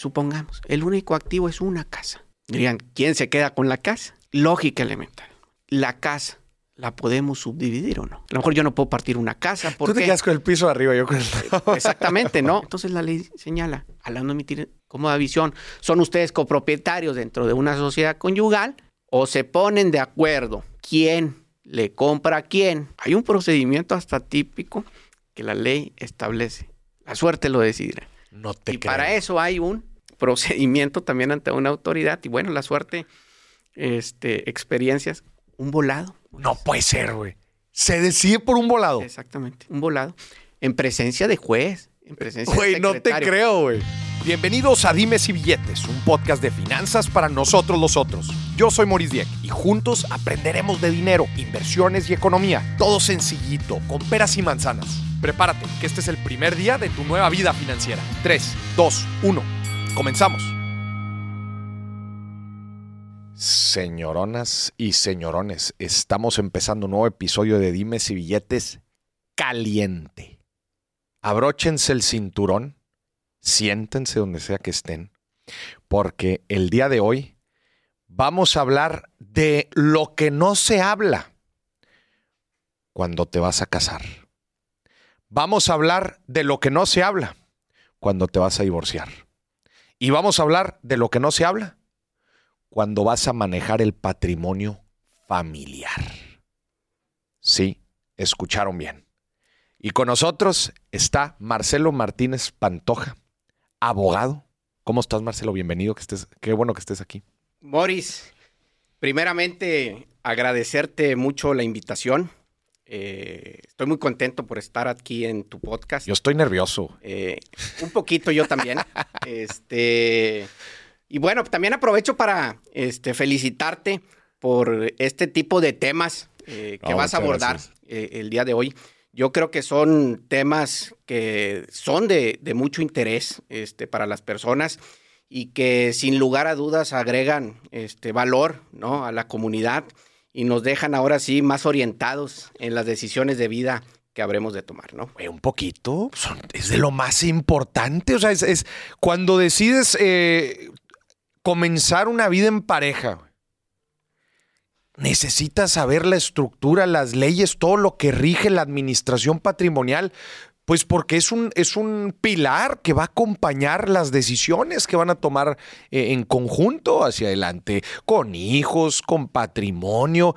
supongamos, el único activo es una casa. Dirían, ¿quién se queda con la casa? Lógica elemental. La casa la podemos subdividir o no. A lo mejor yo no puedo partir una casa. Tú te quedas con el piso arriba, yo con el... Exactamente, ¿no? Entonces la ley señala, al no emitir cómoda visión, son ustedes copropietarios dentro de una sociedad conyugal o se ponen de acuerdo quién le compra a quién. Hay un procedimiento hasta típico que la ley establece. La suerte lo decidirá. No te y para eso hay un procedimiento también ante una autoridad. Y bueno, la suerte, este, experiencias, un volado. No puede ser, güey. Se decide por un volado. Exactamente, un volado. En presencia de juez, en presencia Güey, no te creo, güey. Bienvenidos a Dimes y Billetes, un podcast de finanzas para nosotros los otros. Yo soy Maurice Dieck y juntos aprenderemos de dinero, inversiones y economía. Todo sencillito, con peras y manzanas. Prepárate, que este es el primer día de tu nueva vida financiera. 3, 2, 1. Comenzamos. Señoronas y señorones, estamos empezando un nuevo episodio de Dimes y Billetes caliente. Abróchense el cinturón, siéntense donde sea que estén, porque el día de hoy vamos a hablar de lo que no se habla cuando te vas a casar. Vamos a hablar de lo que no se habla cuando te vas a divorciar. Y vamos a hablar de lo que no se habla cuando vas a manejar el patrimonio familiar. Sí, escucharon bien. Y con nosotros está Marcelo Martínez Pantoja, abogado. ¿Cómo estás, Marcelo? Bienvenido, que estés, qué bueno que estés aquí. Boris, primeramente agradecerte mucho la invitación. Eh, estoy muy contento por estar aquí en tu podcast. Yo estoy nervioso. Eh, un poquito yo también. este, y bueno, también aprovecho para este, felicitarte por este tipo de temas eh, que No, vas a abordar eh, el día de hoy. Yo creo que son temas que son de, de mucho interés este, para las personas y que sin lugar a dudas agregan este, valor ¿no? a la comunidad y nos dejan ahora sí más orientados en las decisiones de vida que habremos de tomar, ¿no? Un poquito. es de lo más importante. O sea, es, cuando decides eh, comenzar una vida en pareja. Necesitas saber la estructura, las leyes, todo lo que rige la administración patrimonial. Pues porque es un, es un pilar que va a acompañar las decisiones que van a tomar eh, en conjunto hacia adelante, con hijos, con patrimonio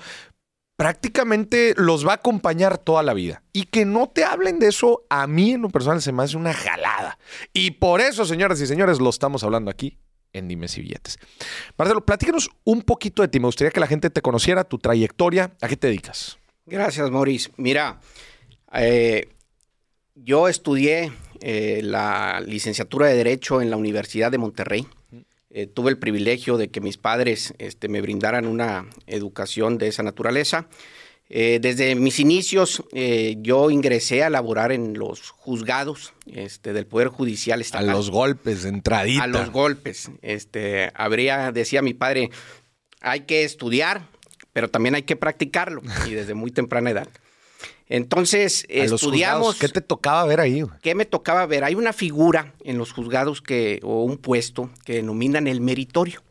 prácticamente los va a acompañar toda la vida. Y que no te hablen de eso, a mí en lo personal se me hace una jalada. Y por eso, señoras y señores, lo estamos hablando aquí en Dimes y Billetes. Marcelo, platícanos un poquito de ti. Me gustaría que la gente te conociera, tu trayectoria, ¿a qué te dedicas? Gracias, Maurice. Mira, eh, yo estudié eh, la licenciatura de Derecho en la Universidad de Monterrey. Eh, tuve el privilegio de que mis padres este, me brindaran una educación de esa naturaleza. Eh, desde mis inicios, eh, yo ingresé a laborar en los juzgados este, del Poder Judicial A Estatal. los golpes, de entradita. A los golpes. Este, habría, decía mi padre, hay que estudiar, pero también hay que practicarlo, y desde muy temprana edad. Entonces, A estudiamos. ¿Qué te tocaba ver ahí? güey? ¿Qué me tocaba ver? Hay una figura en los juzgados que, o un puesto que denominan el meritorio.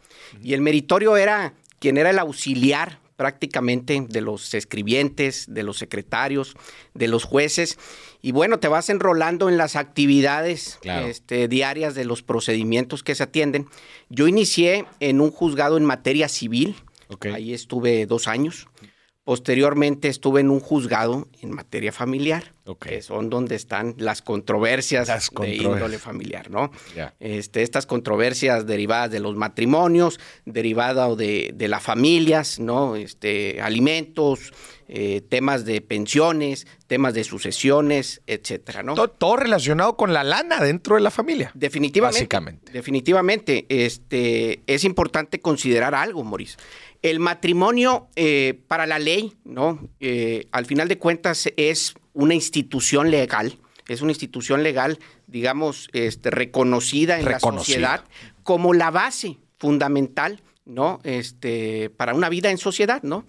Y el meritorio era quien era el auxiliar prácticamente de los escribientes, de los secretarios, de los jueces. Y bueno, te vas enrolando en las actividades Claro. este, diarias de los procedimientos que se atienden. Yo inicié en un juzgado en materia civil. Ahí estuve dos años. Posteriormente estuve en un juzgado en materia familiar, que son donde están las controversias Las de índole familiar, ¿no? Este, estas controversias derivadas de los matrimonios, derivado de, de las familias, ¿no? Este, alimentos, eh, temas de pensiones, temas de sucesiones, etcétera, ¿no? Todo, todo relacionado con la lana dentro de la familia. Definitivamente. Básicamente. Definitivamente. Este, es importante considerar algo, Maurice. El matrimonio, eh, para la ley, ¿no? Eh, al final de cuentas, es una institución legal. Es una institución legal, digamos, este, reconocida en la sociedad como la base fundamental, ¿no? Este, para una vida en sociedad, ¿no?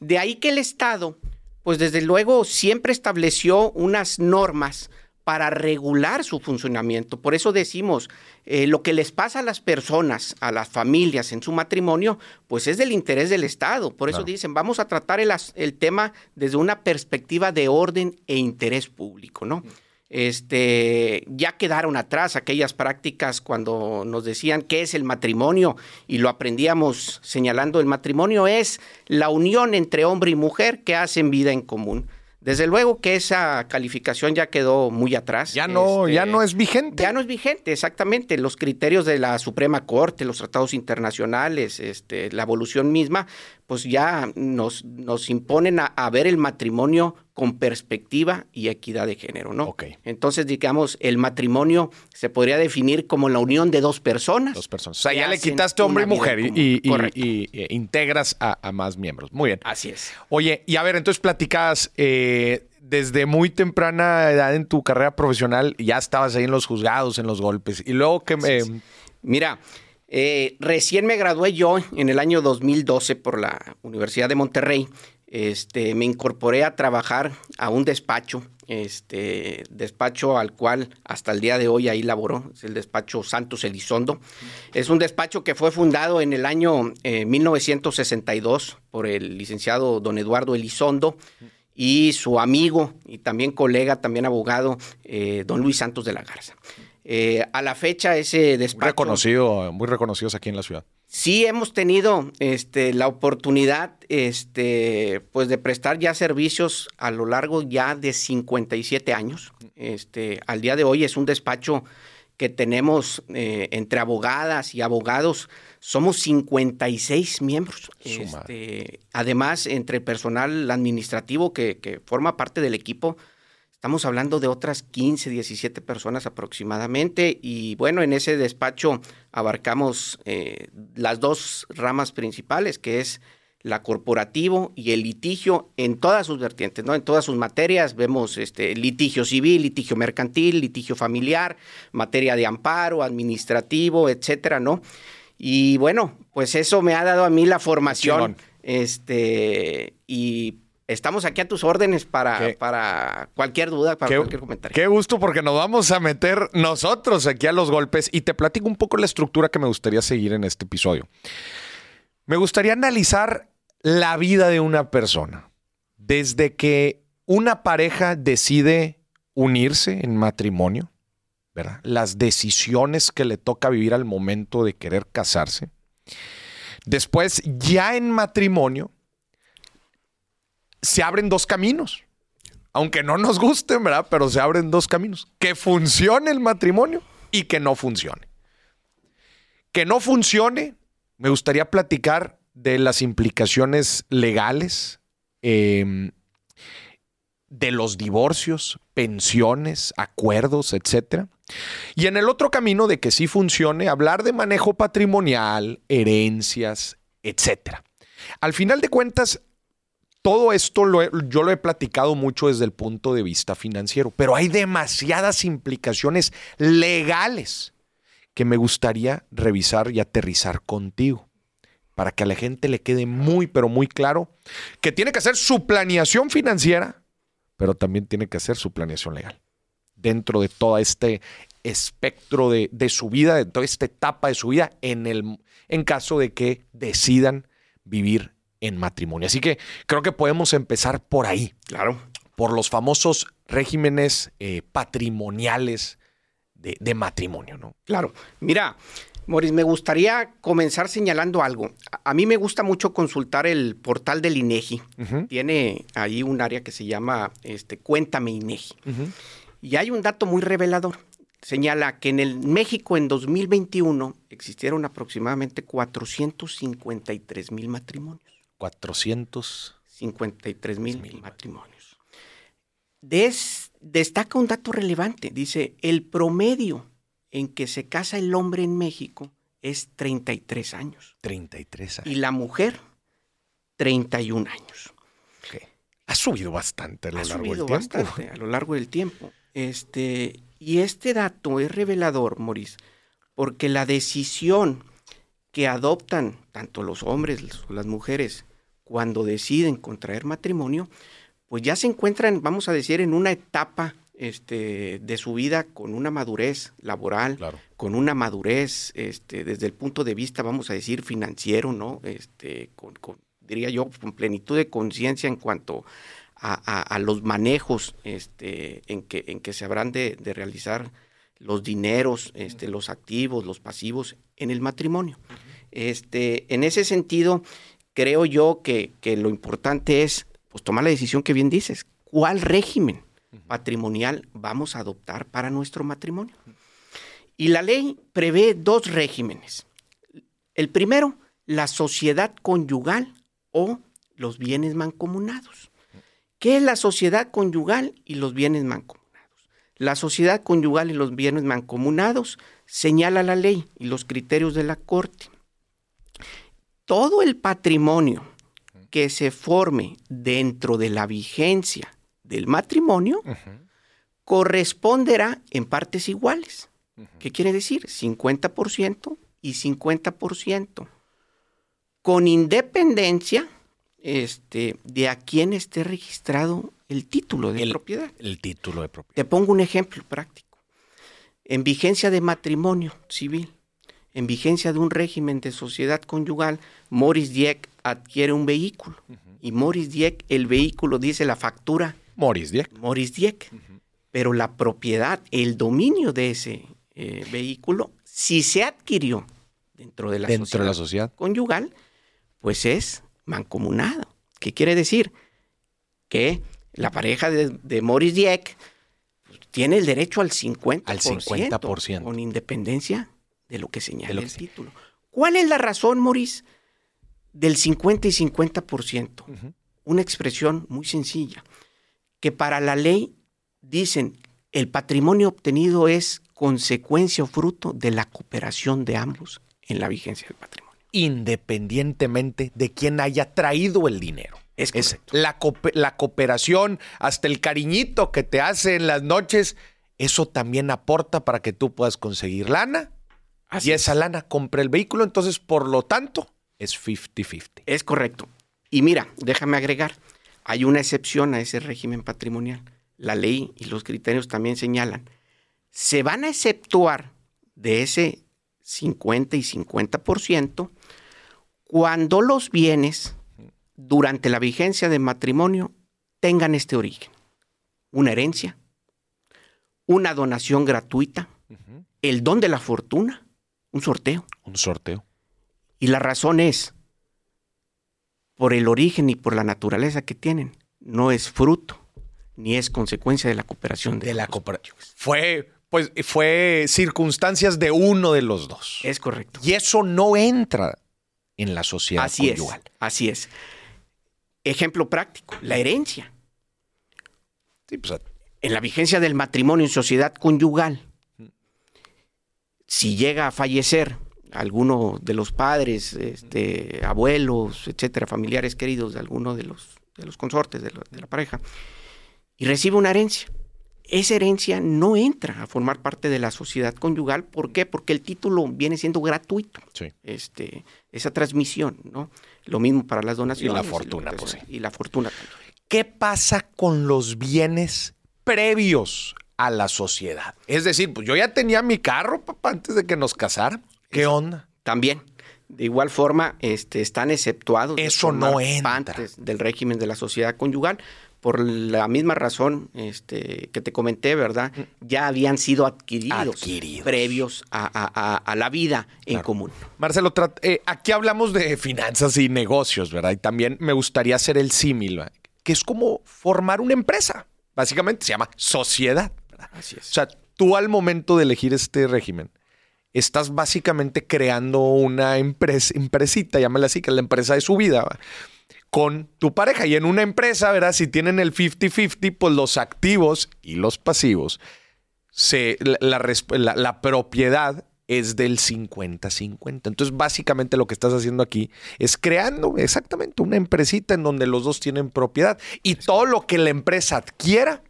De ahí que el Estado, pues desde luego, siempre estableció unas normas para regular su funcionamiento. Por eso decimos, eh, lo que les pasa a las personas, a las familias en su matrimonio, pues es del interés del Estado. Por eso dicen, vamos a tratar el, el, tema desde una perspectiva de orden e interés público, ¿no? este, ya quedaron atrás aquellas prácticas cuando nos decían qué es el matrimonio y lo aprendíamos señalando el matrimonio es la unión entre hombre y mujer que hacen vida en común. Desde luego que esa calificación ya quedó muy atrás. Ya no, este, ya no es vigente. Ya no es vigente, exactamente. Los criterios de la Suprema Corte, los tratados internacionales, este, la evolución misma, pues ya nos, nos imponen a, ver el matrimonio con perspectiva y equidad de género, ¿no? Entonces, digamos, el matrimonio se podría definir como la unión de dos personas. Dos personas. O sea, ya le quitaste hombre y mujer y, e integras a, más miembros. Muy bien. Así es. Oye, y a ver, entonces platicabas eh, desde muy temprana edad en tu carrera profesional, ya estabas ahí en los juzgados, en los golpes. Y luego que me... Mira, eh, recién me gradué yo en el año 2012 por la Universidad de Monterrey. Este, me incorporé a trabajar a un despacho, este, despacho al cual hasta el día de hoy ahí laboró, es el despacho Santos Elizondo. Es un despacho que fue fundado en el año 1962 eh, por el licenciado don Eduardo Elizondo y su amigo y también colega, también abogado, eh, don Luis Santos de la Garza. Eh, a la fecha ese despacho... Reconocido, muy reconocidos aquí en la ciudad. Sí hemos tenido este, la oportunidad este, pues de prestar ya servicios a lo largo ya de 57 años. Este, al día de hoy es un despacho que tenemos eh, entre abogadas y abogados, somos 56 miembros. Este, además, entre personal administrativo que, que forma parte del equipo, Estamos hablando de otras 15, 17 personas aproximadamente y bueno, en ese despacho abarcamos eh, las dos ramas principales, que es la corporativo y el litigio en todas sus vertientes, ¿no? En todas sus materias vemos este litigio civil, litigio mercantil, litigio familiar, materia de amparo, administrativo, etcétera, ¿no? Y bueno, pues eso me ha dado a mí la formación, este, y Estamos aquí a tus órdenes para, para cualquier duda, para cualquier comentario. Qué gusto porque nos vamos a meter nosotros aquí a los golpes y te platico un poco la estructura que me gustaría seguir en este episodio. Me gustaría analizar la vida de una persona desde que una pareja decide unirse en matrimonio, ¿verdad? Las decisiones que le toca vivir al momento de querer casarse. Después, ya en matrimonio, se abren dos caminos. Aunque no nos gusten, ¿verdad? Pero se abren dos caminos. Que funcione el matrimonio y que no funcione. Que no funcione, me gustaría platicar de las implicaciones legales, em, de los divorcios, pensiones, acuerdos, etc. Y en el otro camino de que sí funcione, hablar de manejo patrimonial, herencias, etc. Al final de cuentas, todo esto yo lo he platicado mucho desde el punto de vista financiero, pero hay demasiadas implicaciones legales que me gustaría revisar y aterrizar contigo para que a la gente le quede muy, pero muy claro que tiene que hacer su planeación financiera, pero también tiene que hacer su planeación legal. Dentro de todo este espectro de, de su vida, de toda esta etapa de su vida, en, el, en caso de que decidan vivir en matrimonio. Así que creo que podemos empezar por ahí. Claro. Por los famosos regímenes eh, patrimoniales de, matrimonio, ¿no? Claro. Mira, Moris, me gustaría comenzar señalando algo. A mí me gusta mucho consultar el portal del INEGI. Tiene ahí un área que se llama este, Cuéntame INEGI. Y hay un dato muy revelador. Señala que en el México en 2021 existieron aproximadamente 453 mil matrimonios. 453 mil matrimonios. destaca un dato relevante. Dice, el promedio en que se casa el hombre en México es 33 años. 33 años. Y la mujer, 31 años. Ha subido bastante a lo largo del tiempo. a lo largo del tiempo. Este, y este dato es revelador, Maurice, porque la decisión que adoptan tanto los hombres o las mujeres cuando deciden contraer matrimonio, pues ya se encuentran, vamos a decir, en una etapa este, de su vida con una madurez laboral, con una madurez este, desde el punto de vista, vamos a decir, financiero, ¿no? Este, con, diría yo, con plenitud de conciencia en cuanto a, los manejos este, en, que, en que se habrán de, realizar los dineros, este, los activos, los pasivos en el matrimonio. Este, en ese sentido, creo yo que, que lo importante es pues, tomar la decisión que bien dices. ¿Cuál régimen patrimonial vamos a adoptar para nuestro matrimonio? Y la ley prevé dos regímenes. El primero, la sociedad conyugal o los bienes mancomunados. ¿Qué es la sociedad conyugal y los bienes mancomunados? La sociedad conyugal y los bienes mancomunados señala la ley y los criterios de la Corte. Todo el patrimonio que se forme dentro de la vigencia del matrimonio corresponderá en partes iguales. ¿Qué quiere decir? 50% y 50%. Con independencia este, de a quién esté registrado el título de propiedad. El título de propiedad. Te pongo un ejemplo práctico. En vigencia de matrimonio civil, en vigencia de un régimen de sociedad conyugal, Morris Dieck adquiere un vehículo. Y Morris Dieck, el vehículo dice la factura. Morris Dieck. Morris Dieck. Pero la propiedad, el dominio de ese eh, vehículo, si se adquirió dentro de la, dentro de la sociedad conyugal, pues es mancomunado. ¿Qué quiere decir? Que la pareja de, de Morris Dieck pues, tiene el derecho al 50%, al 50%. Con independencia de lo que señala el título. ¿Cuál es la razón, Morris, del 50 y 50%? Una expresión muy sencilla, que para la ley dicen el patrimonio obtenido es consecuencia o fruto de la cooperación de ambos en la vigencia del patrimonio independientemente de quién haya traído el dinero. Es, la, la, cooperación, hasta el cariñito que te hace en las noches, eso también aporta para que tú puedas conseguir lana. y esa lana compra el vehículo, entonces por lo tanto es 50-50. Es correcto. Y mira, déjame agregar, hay una excepción a ese régimen patrimonial. La ley y los criterios también señalan, se van a exceptuar de ese 50 y 50% cuando los bienes durante la vigencia de matrimonio tengan este origen. Una herencia, una donación gratuita, el don de la fortuna, un sorteo. Un sorteo. Y la razón es, por el origen y por la naturaleza que tienen, no es fruto ni es consecuencia de la cooperación de, la cooperación. Fue pues fue circunstancias de uno de los dos. Es correcto. Y eso no entra en la sociedad así conyugal. Es, así es. Ejemplo práctico, la herencia. Pues, en la vigencia del matrimonio en sociedad conyugal, si llega a fallecer alguno de los padres, este, abuelos, etcétera, familiares queridos de alguno de los, de los consortes de la pareja, y recibe una herencia, esa herencia no entra a formar parte de la sociedad conyugal. ¿Por qué? Porque el título viene siendo gratuito. Este, esa transmisión, ¿no? Lo mismo para las donaciones. Y la fortuna, pues, Y la fortuna ¿Qué pasa con los bienes previos a la sociedad? Es decir, pues yo ya tenía mi carro, papá, antes de que nos casaran. ¿Qué onda? También. De igual forma, este, están exceptuados. Eso no entra. del régimen de la sociedad conyugal por la misma razón este, que te comenté, ¿verdad? Mm. Ya habían sido adquiridos, previos a, la vida en común. Marcelo, eh, aquí hablamos de finanzas y negocios, ¿verdad? Y también me gustaría hacer el símil, que es como formar una empresa. Básicamente se llama sociedad. Así es. O sea, tú al momento de elegir este régimen, estás básicamente creando una empresa, empresita, llámala así, que es la empresa de su vida. ¿verdad? Con tu pareja. Y en una empresa, ¿verdad? Si tienen el 50-50, pues los activos y los pasivos, se, la, propiedad es del 50-50. Entonces, básicamente lo que estás haciendo aquí es creando exactamente una empresita en donde los dos tienen propiedad y todo lo que la empresa adquiera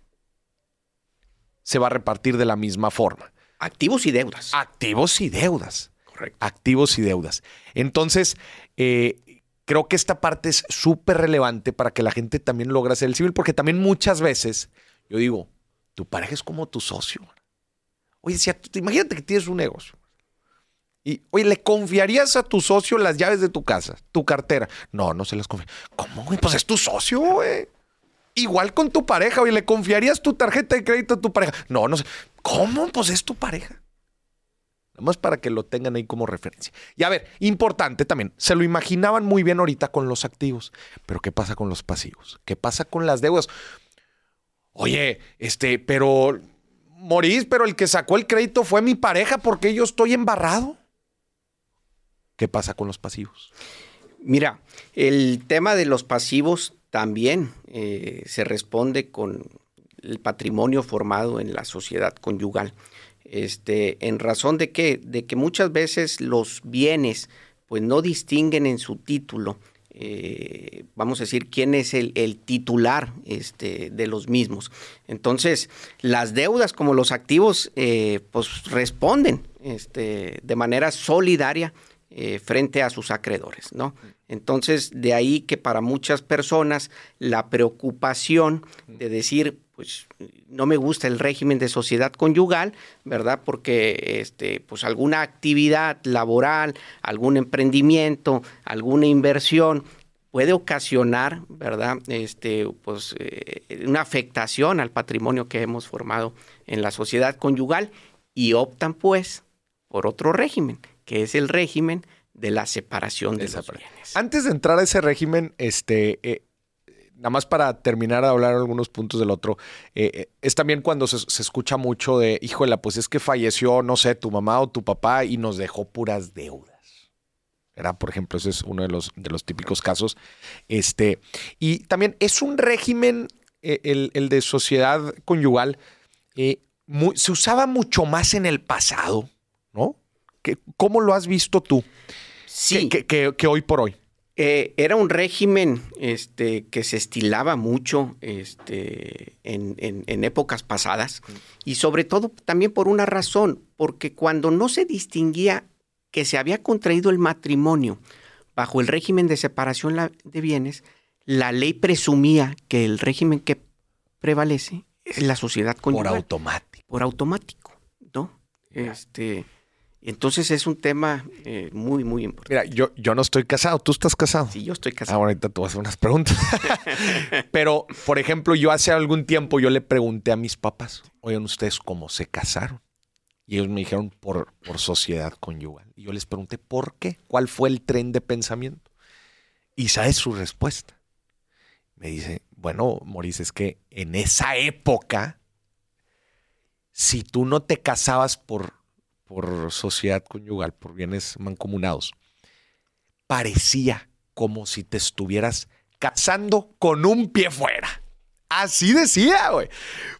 se va a repartir de la misma forma. Activos y deudas. Activos y deudas. Correcto. Activos y deudas. Entonces, eh, creo que esta parte es súper relevante para que la gente también logre hacer el civil, porque también muchas veces, yo digo, Tu pareja es como tu socio. Oye, imagínate que tienes un negocio. Y, oye, ¿le confiarías a tu socio las llaves de tu casa, tu cartera? No, no se las confía. ¿Cómo? Pues es tu socio, güey. Igual con tu pareja, oye, ¿le confiarías tu tarjeta de crédito a tu pareja? No, no sé. ¿Cómo? Pues es tu pareja. Nada más para que lo tengan ahí como referencia. Y a ver, importante también, se lo imaginaban muy bien ahorita con los activos, pero ¿qué pasa con los pasivos? ¿Qué pasa con las deudas? Oye, este, pero, Morís, pero el que sacó el crédito fue mi pareja porque yo estoy embarrado. ¿Qué pasa con los pasivos? Mira, el tema de los pasivos también eh, se responde con el patrimonio formado en la sociedad conyugal. Este, en razón de que, de que muchas veces los bienes pues no distinguen en su título, eh, vamos a decir, quién es el, titular este, de los mismos. Entonces, las deudas como los activos, eh, pues responden este, de manera solidaria eh, frente a sus acreedores, ¿no? Entonces, de ahí que para muchas personas la preocupación de decir, pues no me gusta el régimen de sociedad conyugal, ¿verdad? Porque este, pues alguna actividad laboral, algún emprendimiento, alguna inversión puede ocasionar, ¿verdad? Este, pues eh, una afectación al patrimonio que hemos formado en la sociedad conyugal y optan pues por otro régimen, que es el régimen de la separación de, los bienes. Antes de entrar a ese régimen, este, eh, nada más para terminar de hablar algunos puntos del otro, eh, eh, es también cuando se, escucha mucho de, híjole, pues es que falleció, no sé, tu mamá o tu papá y nos dejó puras deudas. Era, por ejemplo, ese es uno de los, de los típicos casos. Este, y también es un régimen, el, el, de sociedad conyugal, se usaba mucho más en el pasado, ¿no? ¿Cómo lo has visto tú? Sí. Que, hoy por hoy. Eh, era un régimen este, que se estilaba mucho este, en, épocas pasadas y sobre todo también por una razón, porque cuando no se distinguía que se había contraído el matrimonio bajo el régimen de separación de bienes, la ley presumía que el régimen que prevalece es la sociedad conyugal. Por automático. Por automático, ¿no? Este, entonces es un tema eh, muy, muy importante. Mira, yo, yo no estoy casado, ¿tú estás casado? Sí, yo estoy casado. Ah, ahorita te voy a hacer unas preguntas. Pero, por ejemplo, yo hace algún tiempo yo le pregunté a mis papás, oigan ustedes cómo se casaron. Y ellos me dijeron por, por sociedad conyugal. Y yo les pregunté, ¿por qué? ¿Cuál fue el tren de pensamiento? Y sabes su respuesta. Me dice, bueno, Maurice, es que en esa época, si tú no te casabas por por sociedad conyugal, por bienes mancomunados, parecía como si te estuvieras casando con un pie fuera. Así decía, güey.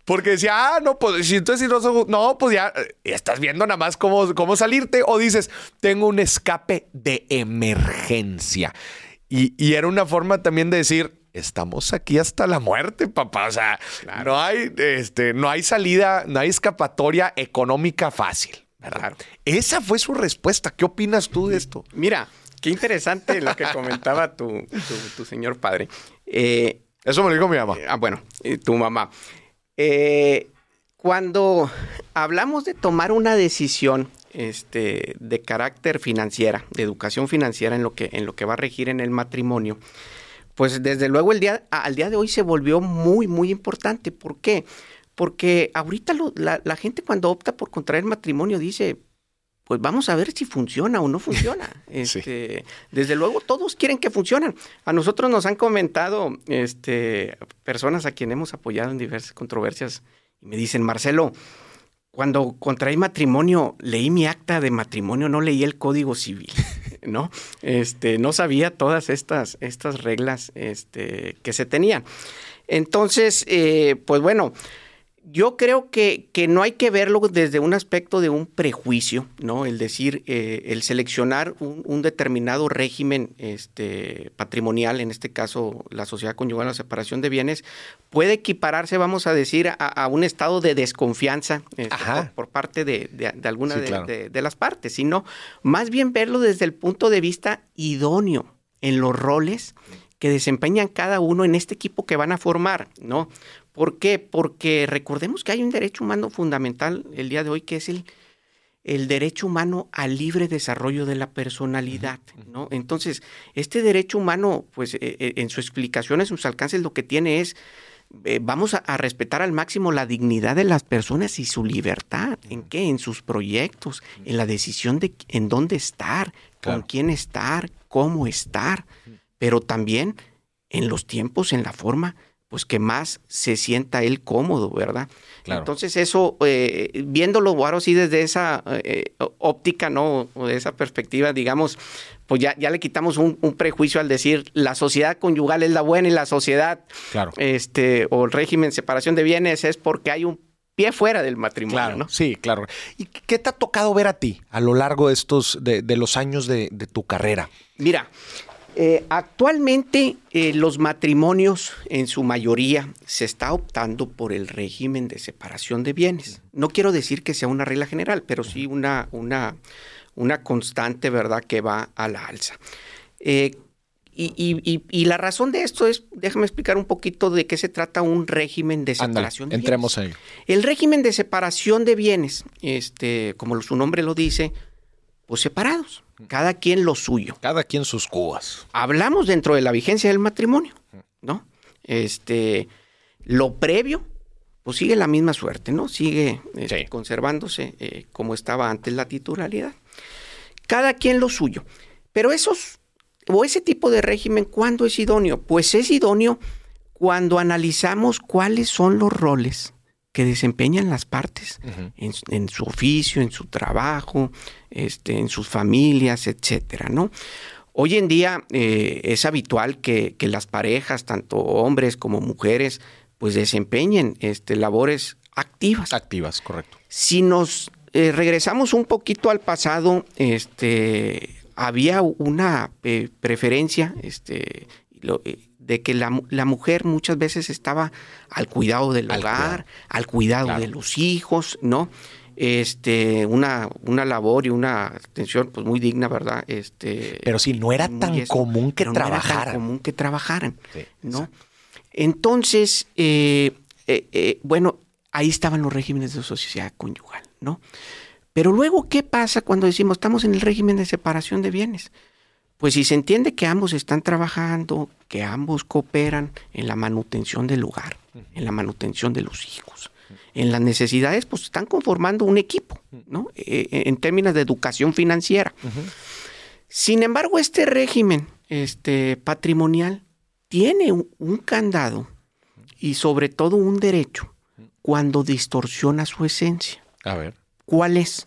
Porque decía, ah, no, pues si entonces si no, no, pues ya eh, estás viendo nada más cómo, cómo salirte. O dices, tengo un escape de emergencia. Y, y, era una forma también de decir, estamos aquí hasta la muerte, papá. O sea, no, hay, este, no hay salida, no hay escapatoria económica fácil. ¿Verdad? Esa fue su respuesta. ¿Qué opinas tú de esto? Mira, qué interesante lo que comentaba tu, señor padre. Eh, Eso me lo dijo mi mamá. ah, bueno, tu mamá. Eh, cuando hablamos de tomar una decisión este, de carácter financiera, de educación financiera en lo, que, en lo que va a regir en el matrimonio, pues desde luego el día, al día de hoy se volvió muy, muy importante. ¿Por qué? Porque ahorita la, gente cuando opta por contraer matrimonio dice, pues vamos a ver si funciona o no funciona. Este, Desde luego todos quieren que funcionen. A nosotros nos han comentado este, personas a quien hemos apoyado en diversas controversias y me dicen, Marcelo, cuando contraí matrimonio, leí mi acta de matrimonio, no leí el código civil, ¿no? Este, no sabía todas estas, estas reglas este, que se tenían. Entonces, eh, pues bueno, yo creo que, que, no hay que verlo desde un aspecto de un prejuicio, ¿no? El decir, eh, el seleccionar un, determinado régimen este, patrimonial, en este caso la sociedad conyugal, la separación de bienes, puede equipararse, vamos a decir, a, un estado de desconfianza este, por, parte de, de, alguna de, de las partes, sino más bien verlo desde el punto de vista idóneo en los roles que desempeñan cada uno en este equipo que van a formar, ¿no? ¿Por qué? Porque recordemos que hay un derecho humano fundamental el día de hoy que es el, el derecho humano al libre desarrollo de la personalidad, ¿no? Entonces, este derecho humano, pues eh, eh, en su explicación, en sus alcances, lo que tiene es, eh, vamos a, respetar al máximo la dignidad de las personas y su libertad. ¿En qué? En sus proyectos, en la decisión de en dónde estar, con quién estar, cómo estar, pero también en los tiempos, en la forma pues que más se sienta él cómodo, ¿verdad? Entonces eso, eh, viéndolo ahora sí desde esa eh, óptica, ¿no? O de esa perspectiva, digamos, pues ya, ya le quitamos un, prejuicio al decir la sociedad conyugal es la buena y la sociedad, claro. este, o el régimen de separación de bienes es porque hay un pie fuera del matrimonio, ¿no? Sí, claro. ¿Y qué te ha tocado ver a ti a lo largo de estos, de, los años de, de tu carrera? Mira, eh, actualmente eh, los matrimonios en su mayoría se está optando por el régimen de separación de bienes. No quiero decir que sea una regla general, pero sí una, una, una constante, ¿verdad?, que va a la alza. Eh, y, la razón de esto es, déjame explicar un poquito de qué se trata un régimen de separación de entremos bienes. Entremos ahí. El régimen de separación de bienes, este, como su nombre lo dice, pues separados. Cada quien lo suyo. Cada quien sus cubas. Hablamos dentro de la vigencia del matrimonio, ¿no? Este, lo previo, pues sigue la misma suerte, ¿no? Sigue este, conservándose eh, como estaba antes la titularidad. Cada quien lo suyo. Pero esos, o ese tipo de régimen, ¿cuándo es idóneo? Pues es idóneo cuando analizamos cuáles son los roles que desempeñan las partes en, su oficio, en su trabajo, este, en sus familias, etcétera, ¿no? Hoy en día eh, es habitual que, las parejas, tanto hombres como mujeres, pues desempeñen este, labores activas. Activas, correcto. Si nos eh, regresamos un poquito al pasado, este, había una eh, preferencia, este, de que la, mujer muchas veces estaba al cuidado del hogar, al cuidado de los hijos, ¿no? Este, una, una labor y una atención pues muy digna, ¿verdad? Este, pero sí, no era tan común que trabajaran. No era tan común que trabajaran, ¿no? Entonces, eh, eh, eh, bueno, ahí estaban los regímenes de sociedad conyugal, ¿no? Pero luego, ¿qué pasa cuando decimos estamos en el régimen de separación de bienes? Pues si se entiende que ambos están trabajando, que ambos cooperan en la manutención del lugar, en la manutención de los hijos, en las necesidades, pues están conformando un equipo, ¿no? Eh, eh, en términos de educación financiera. Sin embargo, este régimen este, patrimonial tiene un candado y sobre todo un derecho cuando distorsiona su esencia. A ver. ¿Cuál es?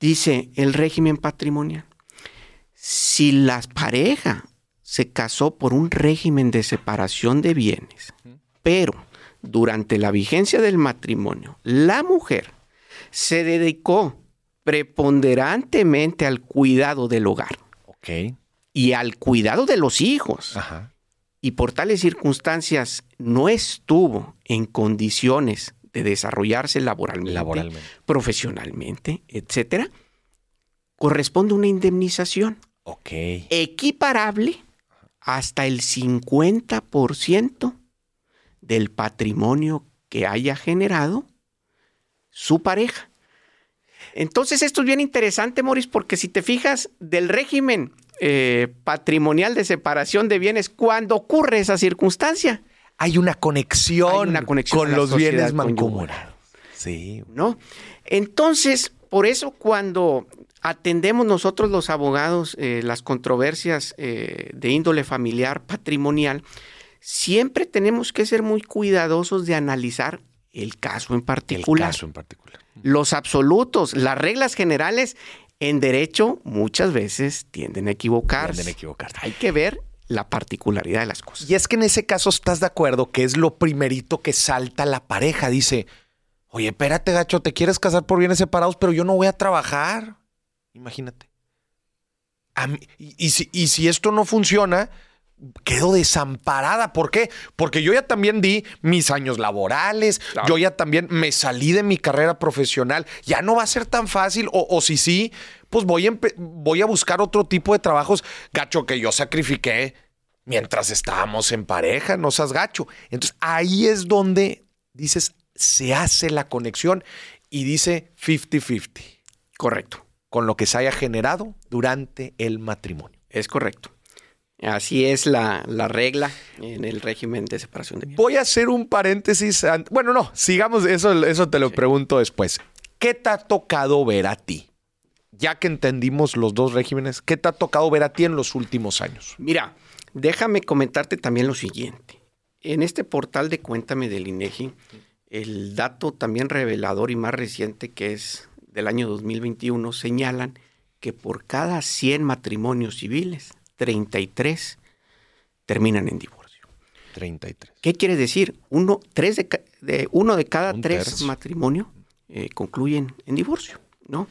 Dice el régimen patrimonial si la pareja se casó por un régimen de separación de bienes, pero durante la vigencia del matrimonio, la mujer se dedicó preponderantemente al cuidado del hogar y al cuidado de los hijos. Y por tales circunstancias no estuvo en condiciones de desarrollarse laboralmente, laboralmente. profesionalmente, etcétera, corresponde una indemnización. Equiparable hasta el 50% del patrimonio que haya generado su pareja. Entonces esto es bien interesante, Maurice, porque si te fijas del régimen eh, patrimonial de separación de bienes, cuando ocurre esa circunstancia, hay una conexión, con los bienes mancomunados. Sí. ¿No? Entonces, por eso cuando atendemos nosotros los abogados eh, las controversias eh, de índole familiar, patrimonial, siempre tenemos que ser muy cuidadosos de analizar el caso en particular. El caso en particular. Los absolutos, las reglas generales en derecho muchas veces tienden a equivocarse. Tienden a equivocarse. Hay que ver la particularidad de las cosas. Y es que en ese caso estás de acuerdo que es lo primerito que salta la pareja. Dice, oye, espérate, gacho, te quieres casar por bienes separados, pero yo no voy a trabajar. Imagínate. y, si, esto no funciona, quedo desamparada. ¿Por qué? Porque yo ya también di mis años laborales, yo ya también me salí de mi carrera profesional. Ya no va a ser tan fácil, o, si sí, pues voy a, voy a buscar otro tipo de trabajos, gacho, que yo sacrifiqué mientras estábamos en pareja, no seas gacho. Entonces ahí es donde dices, se hace la conexión y dice 50-50. Correcto. Con lo que se haya generado durante el matrimonio. Es correcto. Así es la, regla en el régimen de separación de bienes. Voy a hacer un paréntesis. Bueno, no, sigamos, eso, eso te lo pregunto después. ¿Qué te ha tocado ver a ti? Ya que entendimos los dos regímenes, ¿qué te ha tocado ver a ti en los últimos años? Mira, déjame comentarte también lo siguiente. En este portal de Cuéntame del INEGI, el dato también revelador y más reciente que es del año 2021 señalan que por cada 100 matrimonios civiles, 33 terminan en divorcio. 33. ¿Qué quiere decir? Uno, tres de, uno de cada tres matrimonios eh, concluyen en divorcio, ¿no?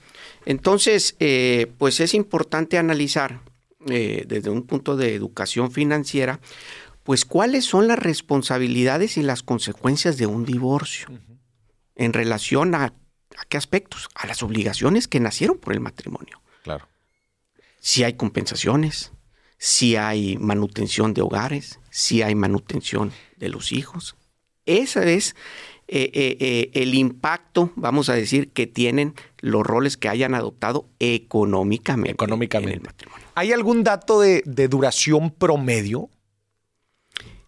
Entonces, eh, pues es importante analizar eh, desde un punto de educación financiera, pues cuáles son las responsabilidades y las consecuencias de un divorcio en relación a, a, qué aspectos, a las obligaciones que nacieron por el matrimonio. Claro. Si hay compensaciones, si hay manutención de hogares, si hay manutención de los hijos. Ese es eh, eh, eh, el impacto, vamos a decir, que tienen los roles que hayan adoptado económicamente, económicamente. en el matrimonio. ¿Hay algún dato de duración promedio?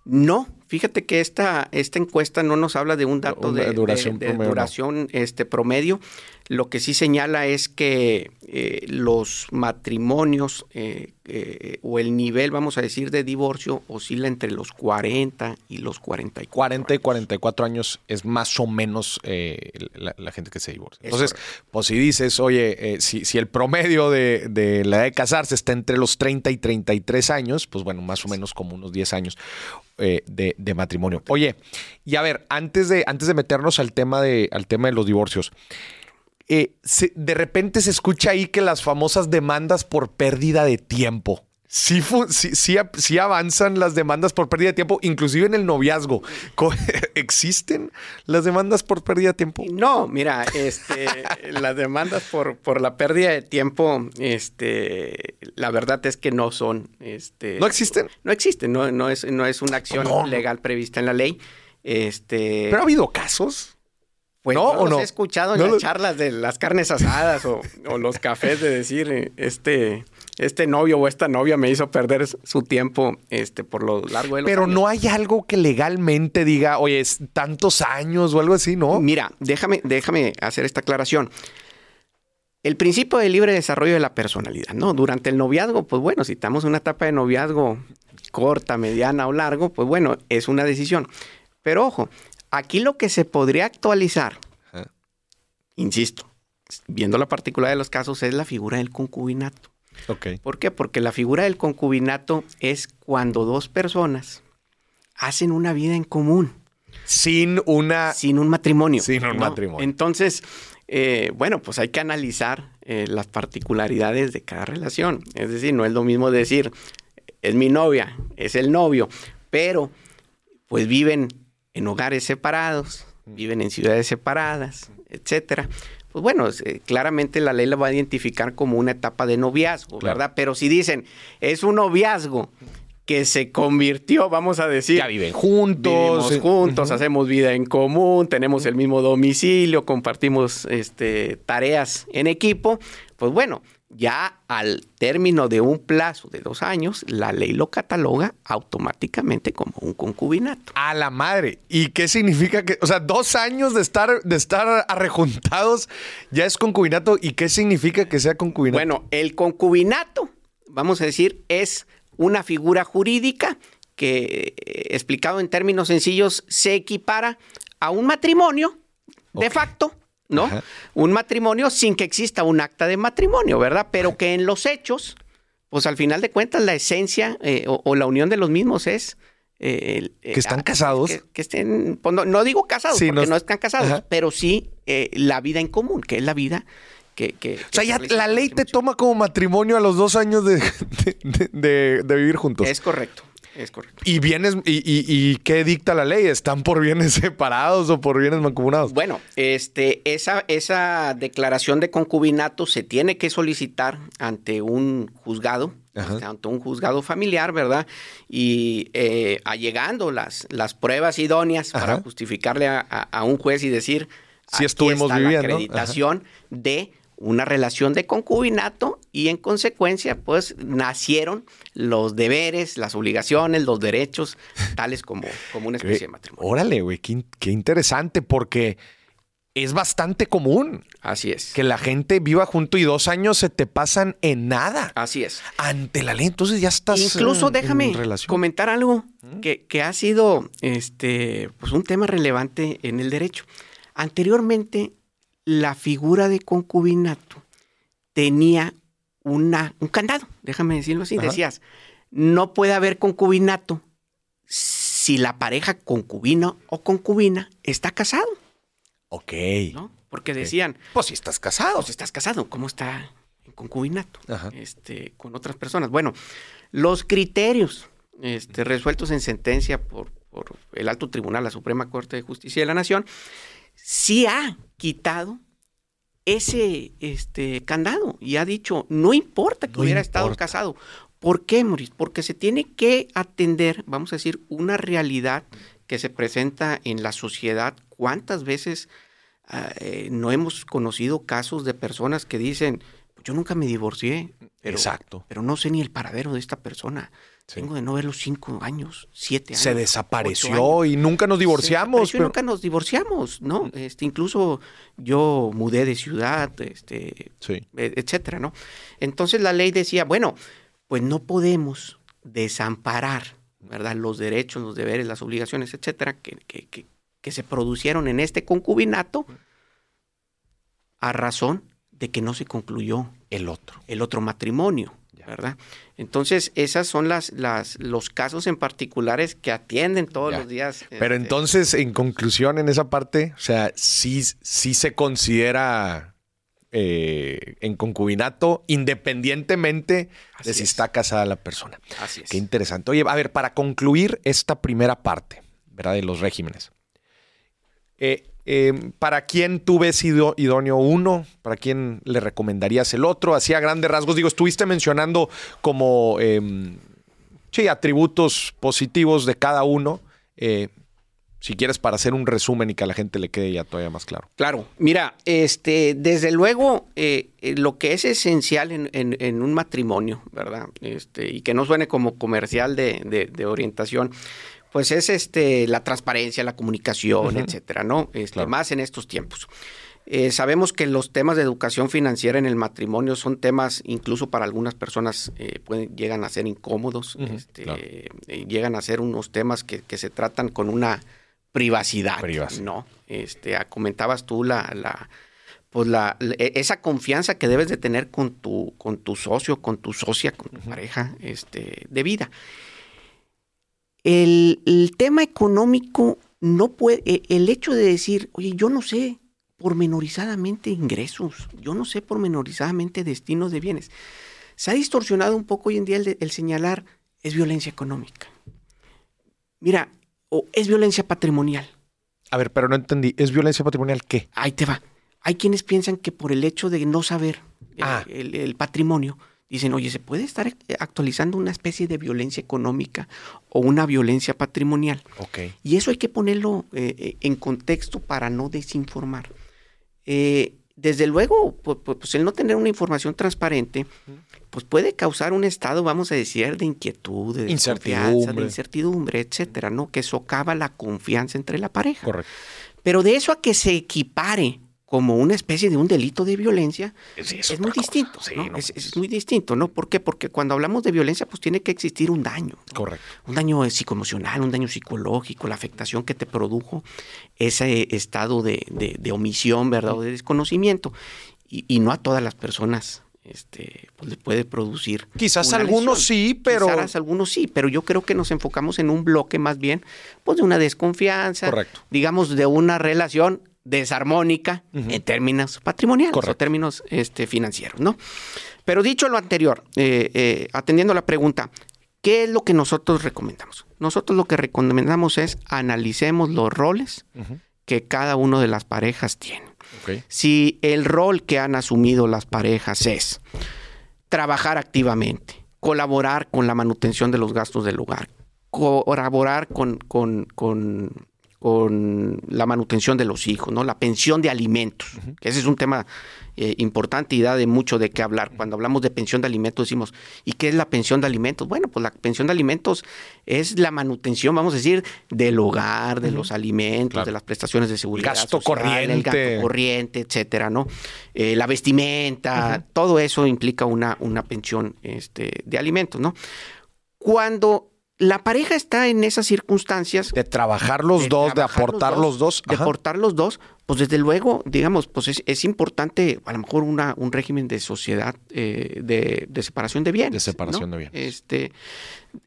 No, fíjate que esta, esta encuesta no nos habla de un dato de, duración, promedio, este, promedio. Lo que sí señala es que eh, los matrimonios eh, eh, o el nivel, vamos a decir, de divorcio oscila entre los 40 y los 44. 40 y 44 años es más o menos la, gente que se divorcia. Entonces, pues si dices, oye, si, si, el promedio de, de, la edad de casarse está entre los 30 y 33 años, pues bueno, más o menos como unos 10 años. de, matrimonio. Oye, y a ver, antes de, antes de meternos al tema de, al tema de los divorcios, eh, de repente se escucha ahí que las famosas demandas por pérdida de tiempo. Sí, sí, avanzan las demandas por pérdida de tiempo, inclusive en el noviazgo. ¿Existen las demandas por pérdida de tiempo? No, mira, este, las demandas por, por la pérdida de tiempo, este, la verdad es que no son. Este, ¿No existen? No existen, no, no, es, no es una acción legal prevista en la ley. Este, ¿Pero ha habido casos? Pues ¿No, o no? he escuchado en las charlas de las carnes asadas o, los cafés de decir, este, este novio o esta novia me hizo perder su tiempo este, por lo largo de los Pero no hay algo que legalmente diga, oye, es tantos años o algo así, ¿no? Mira, déjame, déjame hacer esta aclaración. El principio de libre desarrollo de la personalidad, ¿no? Durante el noviazgo, pues bueno, si estamos en una etapa de noviazgo corta, mediana o largo, pues bueno, es una decisión. Pero ojo, Aquí lo que se podría actualizar, insisto, viendo la particularidad de los casos, es la figura del concubinato. ¿Por qué? Porque la figura del concubinato es cuando dos personas hacen una vida en común. Sin una... Sin un matrimonio. Sin un matrimonio. Entonces, eh, bueno, pues hay que analizar eh, las particularidades de cada relación. Es decir, no es lo mismo decir, es mi novia, es el novio, pero pues viven en hogares separados, viven en ciudades separadas, etcétera. Pues bueno, eh, claramente la ley la va a identificar como una etapa de noviazgo, ¿verdad? Pero si dicen, es un noviazgo que se convirtió, vamos a decir. Ya viven juntos. Vivimos eh, juntos, hacemos vida en común, tenemos el mismo domicilio, compartimos este, tareas en equipo. Pues bueno, ya al término de un plazo de dos años, la ley lo cataloga automáticamente como un concubinato. A la madre. ¿Y qué significa que, o sea, dos años de estar, de estar arrejuntados ya es concubinato? ¿Y qué significa que sea concubinato? Bueno, el concubinato, vamos a decir, es una figura jurídica que, eh, explicado en términos sencillos, se equipara a un matrimonio de facto ¿no? Un matrimonio sin que exista un acta de matrimonio, ¿verdad? Pero que en los hechos, pues al final de cuentas la esencia eh, o, la unión de los mismos es... Eh, eh, que están casados. Que, estén, pues, no, digo casados, porque no, están casados, pero sí la vida en común, que es la vida que... que o sea, ya la ley te toma como matrimonio a los dos años de, de, vivir juntos. Es correcto. Es correcto. ¿Y bienes, y, y- y qué dicta la ley? ¿Están por bienes separados o por bienes mancomunados? Bueno, este, esa, esa declaración de concubinato se tiene que solicitar ante un juzgado, Ajá. este, ante un juzgado familiar, ¿verdad? Y eh, allegando las, las pruebas idóneas para justificarle a, a- a un juez y decir, Sí "Aquí estuvimos está viviendo". la acreditación de una relación de concubinato y en consecuencia, pues nacieron los deberes, las obligaciones, los derechos, tales como, como una especie de matrimonio. Órale, güey, qué, in- qué interesante porque es bastante común Así es. que la gente viva junto y dos años se te pasan en nada. Así es. Ante la ley, entonces ya estás. Incluso en- déjame en comentar algo que, que ha sido este, pues un tema relevante en el derecho. Anteriormente, la figura de concubinato tenía una, un candado, déjame decirlo así. Ajá. Decías, no puede haber concubinato si la pareja concubino o concubina está casado, Ok. ¿no? Porque decían, Pues si estás casado. pues estás casado, ¿cómo está en concubinato Ajá. este, con otras personas? Bueno, los criterios este, resueltos en sentencia por, por el Alto Tribunal, la Suprema Corte de Justicia de la Nación, sí ha quitado ese este, candado y ha dicho, no importa que No hubiera estado casado. ¿Por qué, Maurice? Porque se tiene que atender, vamos a decir, una realidad que se presenta en la sociedad. ¿Cuántas veces ah, eh, no hemos conocido casos de personas que dicen, yo nunca me divorcié, pero, Exacto. pero no sé ni el paradero de esta persona. Sí. Tengo de no verlo cinco años, siete años. Se desapareció años. y nunca nos divorciamos. y pero- nunca nos divorciamos, ¿no? Este, incluso yo mudé de ciudad, este, Sí. e- etcétera, ¿no? Entonces la ley decía, bueno, pues no podemos desamparar, ¿verdad? Los derechos, los deberes, las obligaciones, etcétera, que, que- que- que se producieron en este concubinato a razón de que no se concluyó El otro. el otro matrimonio. ¿Verdad? Entonces, esas son las, las, los casos en particulares que atienden todos Ya. los días. Pero este, entonces, en conclusión, en esa parte, o sea, sí, sí se considera eh, en concubinato independientemente Así de si es. está casada la persona. Así es. Qué interesante. Oye, a ver, para concluir esta primera parte, ¿verdad? De los regímenes. eh, eh, ¿Para quién tú ves idóneo uno? ¿Para quién le recomendarías el otro? Así a grandes rasgos. Digo, estuviste mencionando como, em, sí, atributos positivos de cada uno. Eh, si quieres, para hacer un resumen y que a la gente le quede ya todavía más claro. Claro, mira, este, desde luego, eh, eh, lo que es esencial en, un matrimonio, ¿verdad? Este, y que no suene como comercial de orientación, pues es este, la transparencia, la comunicación, etcétera, ¿no? Este, Claro. Más en estos tiempos. Eh, sabemos que los temas de educación financiera en el matrimonio son temas, incluso para algunas personas, eh, pueden, llegan a ser incómodos, este, claro. eh, llegan a ser unos temas que, que se tratan con una privacidad, Privacidad. ¿no? Este, ah, comentabas tú la, la pues la, la- e- esa confianza que debes de tener con tu, con tu socio, con tu socia, con tu pareja este, de vida. El, el tema económico no puede, e- el hecho de decir, oye, yo no sé pormenorizadamente ingresos, yo no sé pormenorizadamente destinos de bienes. Se ha distorsionado un poco hoy en día el, de- el señalar es violencia económica. Mira, o es violencia patrimonial. A ver, pero no entendí. ¿Es violencia patrimonial qué? Ahí te va. Hay quienes piensan que por el hecho de no saber eh, Ah. el, el patrimonio, dicen, oye, ¿se puede estar actualizando una especie de violencia económica o una violencia patrimonial? Y eso hay que ponerlo eh, eh, en contexto para no desinformar. Eh, desde luego, pu- pu- pues, el no tener una información transparente, pues puede causar un estado, vamos a decir, de inquietud, de Incertidumbre. de incertidumbre, etcétera, ¿no? Que socava la confianza entre la pareja. Correcto. Pero de eso a que se equipare como una especie de un delito de violencia, es, es muy cosa. distinto. Sí, ¿no? no, es, es muy distinto, ¿no? ¿Por qué? Porque cuando hablamos de violencia, pues tiene que existir un daño. ¿no? Correcto. Un daño psicoemocional, un daño psicológico, la afectación que te produjo ese estado de, de- de omisión, ¿verdad? O de desconocimiento. Y, y no a todas las personas este, pues, le puede producir. Quizás algunos lesión. sí, pero. Quizás algunos sí, pero yo creo que nos enfocamos en un bloque más bien, pues de una desconfianza, Correcto. digamos, de una relación desarmónica en términos patrimoniales Correcto. o términos este, financieros, ¿no? Pero dicho lo anterior, eh, eh, atendiendo la pregunta, ¿Qué es lo que nosotros recomendamos? Nosotros lo que recomendamos es analicemos los roles que cada una de las parejas tiene. Si el rol que han asumido las parejas es trabajar activamente, colaborar con la manutención de los gastos del hogar, colaborar con, con, con, la manutención de los hijos, ¿no? La pensión de alimentos, que ese es un tema eh, importante y da de mucho de qué hablar. Cuando hablamos de pensión de alimentos decimos, ¿y qué es la pensión de alimentos? Bueno, pues la pensión de alimentos es la manutención, vamos a decir, del hogar, de los alimentos, de las prestaciones de seguridad. Gasto corriente. El gasto corriente, etcétera, ¿no? Eh, la vestimenta, todo eso implica una, una pensión este, de alimentos, ¿no? Cuando la pareja está en esas circunstancias. De trabajar los dos, de aportar los dos. de aportar los dos, pues desde luego, digamos, pues es, importante a lo mejor una, un régimen de sociedad eh, de, separación de bienes. De separación de bienes. Este,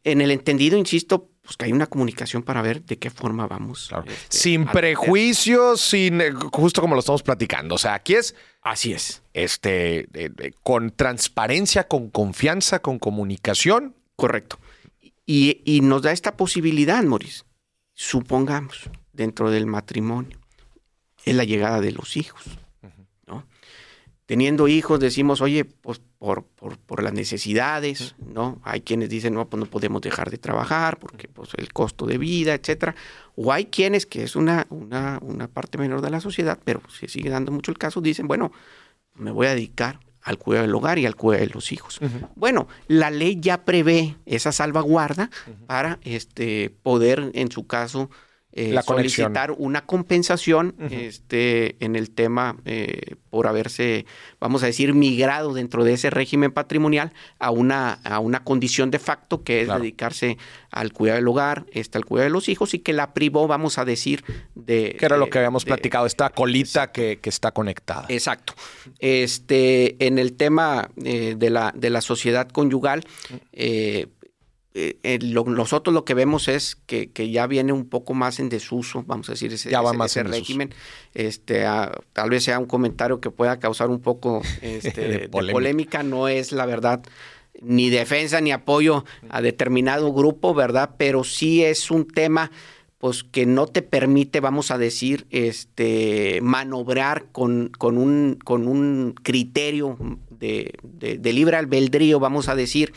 en el entendido, insisto, pues que hay una comunicación para ver de qué forma vamos. Este, sin prejuicios, sin eh, justo como lo estamos platicando. O sea, aquí es. Así es. Este, con transparencia, con confianza, con comunicación. Correcto. Y, nos da esta posibilidad, Moris. Supongamos, dentro del matrimonio, es la llegada de los hijos. ¿no? Teniendo hijos, decimos, oye, pues por, por, las necesidades, ¿no? Hay quienes dicen, no, pues no podemos dejar de trabajar porque pues, el costo de vida, etcétera. O hay quienes, que es una, una, una parte menor de la sociedad, pero se sigue dando mucho el caso, dicen, bueno, me voy a dedicar al cuidado del hogar y al cuidado de los hijos. Bueno, la ley ya prevé esa salvaguarda para este, poder, en su caso, eh, solicitar una compensación este, en el tema eh, por haberse, vamos a decir, migrado dentro de ese régimen patrimonial a una, a una condición de facto que es dedicarse al cuidado del hogar, este, al cuidado de los hijos y que la privó, vamos a decir, de... Que era lo que habíamos platicado, esta colita que, está conectada. Exacto. Este, en el tema eh, de, la, de la sociedad conyugal, eh, nosotros lo que vemos es que, ya viene un poco más en desuso, vamos a decir, ese, régimen. Este, tal vez sea un comentario que pueda causar un poco este, de, polémica. no es la verdad ni defensa ni apoyo a determinado grupo, ¿verdad? Pero sí es un tema pues que no te permite, vamos a decir, este, manobrar con, con, un, con un criterio de, de, libre albedrío, vamos a decir,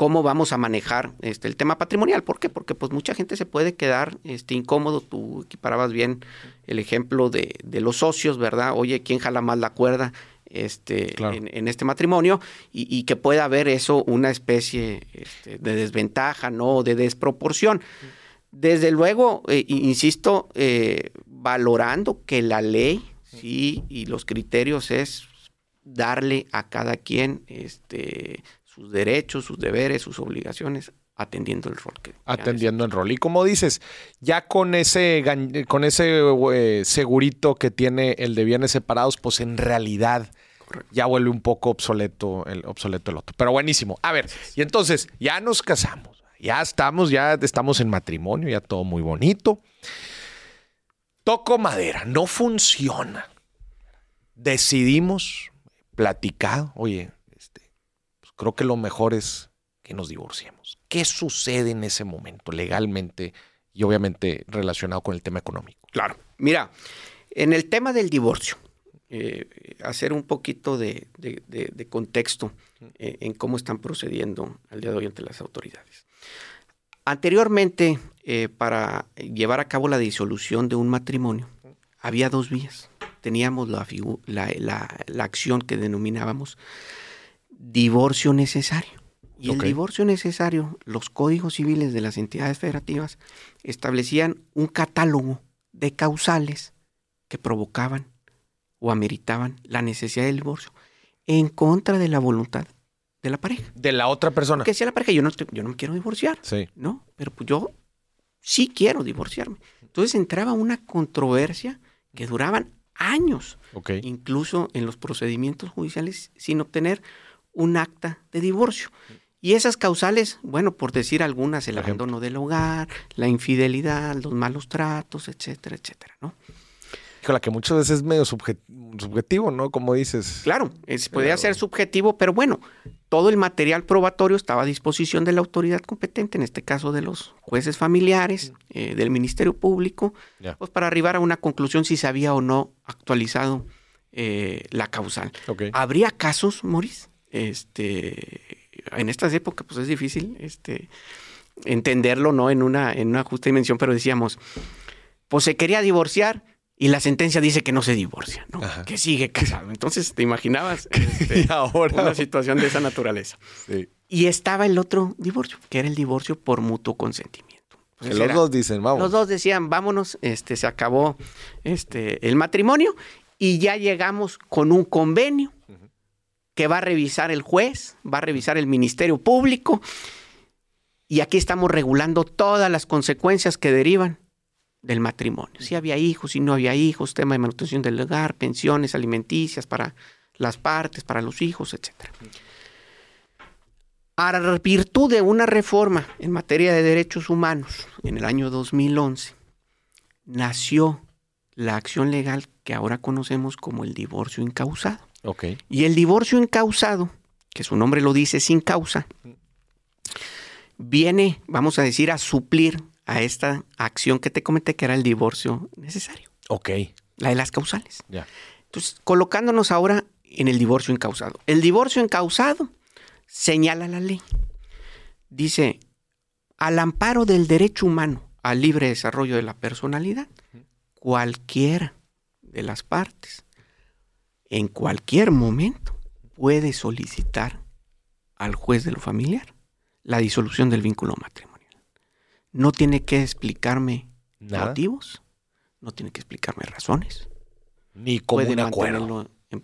cómo vamos a manejar este, el tema patrimonial. ¿Por qué? Porque pues mucha gente se puede quedar este, incómodo. Tú equiparabas bien el ejemplo de, los socios, ¿verdad? Oye, ¿quién jala más la cuerda? Este, en, este matrimonio y, que pueda haber eso una especie este, de desventaja, ¿no? De desproporción. Desde luego, eh, insisto, eh, valorando que la ley sí y los criterios es darle a cada quien este, sus derechos, sus deberes, sus obligaciones, atendiendo el rol que atendiendo el rol. Y como dices ya con ese con ese eh, segurito que tiene el de bienes separados pues en realidad ya vuelve un poco obsoleto el obsoleto el otro. Pero buenísimo. A ver y entonces ya nos casamos ya estamos ya estamos en matrimonio ya todo muy bonito. Toco madera no funciona. Decidimos platicar oye creo que lo mejor es que nos divorciemos. ¿Qué sucede en ese momento legalmente y obviamente relacionado con el tema económico? Claro, mira, en el tema del divorcio, eh, hacer un poquito de, contexto eh, en cómo están procediendo al día de hoy ante las autoridades. Anteriormente, eh, para llevar a cabo la disolución de un matrimonio, había dos vías. Teníamos la, la acción que denominábamos divorcio necesario. Y el divorcio necesario, los códigos civiles de las entidades federativas establecían un catálogo de causales que provocaban o ameritaban la necesidad del divorcio en contra de la voluntad de la pareja. De la otra persona. Que decía la pareja, yo no, yo no me quiero divorciar. Sí. ¿No? Pero pues yo sí quiero divorciarme. Entonces entraba una controversia que duraban años. Incluso en los procedimientos judiciales sin obtener un acta de divorcio. Y esas causales, bueno, por decir algunas, el abandono del hogar, la infidelidad, los malos tratos, etcétera, etcétera, ¿no? la que muchas veces es medio subjetivo, ¿no? Como dices. Claro, es, podría ser subjetivo, pero bueno, todo el material probatorio estaba a disposición de la autoridad competente, en este caso de los jueces familiares, eh, del Ministerio Público, pues para arribar a una conclusión si se había o no actualizado eh, la causal. ¿Habría casos, Maurice? Este, en estas épocas, pues es difícil este, entenderlo, ¿no? En una, en una justa dimensión, pero decíamos, pues se quería divorciar y la sentencia dice que no se divorcia, ¿no? que sigue casado. Entonces, ¿te imaginabas este, una situación de esa naturaleza? Y estaba el otro divorcio, que era el divorcio por mutuo consentimiento. los dos dicen, vamos. Los dos decían, vámonos, este, se acabó este, el matrimonio y ya llegamos con un convenio que va a revisar el juez, va a revisar el Ministerio Público y aquí estamos regulando todas las consecuencias que derivan del matrimonio. Si había hijos, si no había hijos, tema de manutención del hogar, pensiones alimenticias para las partes, para los hijos, etc. A virtud de una reforma en materia de derechos humanos en el año 2011, nació la acción legal que ahora conocemos como el divorcio incausado. Okay. Y el divorcio incausado, que su nombre lo dice sin causa, viene, vamos a decir, a suplir a esta acción que te comenté que era el divorcio necesario. Ok. La de las causales. Ya. Entonces, colocándonos ahora en el divorcio incausado. El divorcio incausado señala la ley. Dice, al amparo del derecho humano al libre desarrollo de la personalidad, cualquiera de las partes, en cualquier momento, puede solicitar al juez de lo familiar la disolución del vínculo matrimonial no tiene que explicarme motivos, no tiene que explicarme razones. Ni como un acuerdo. en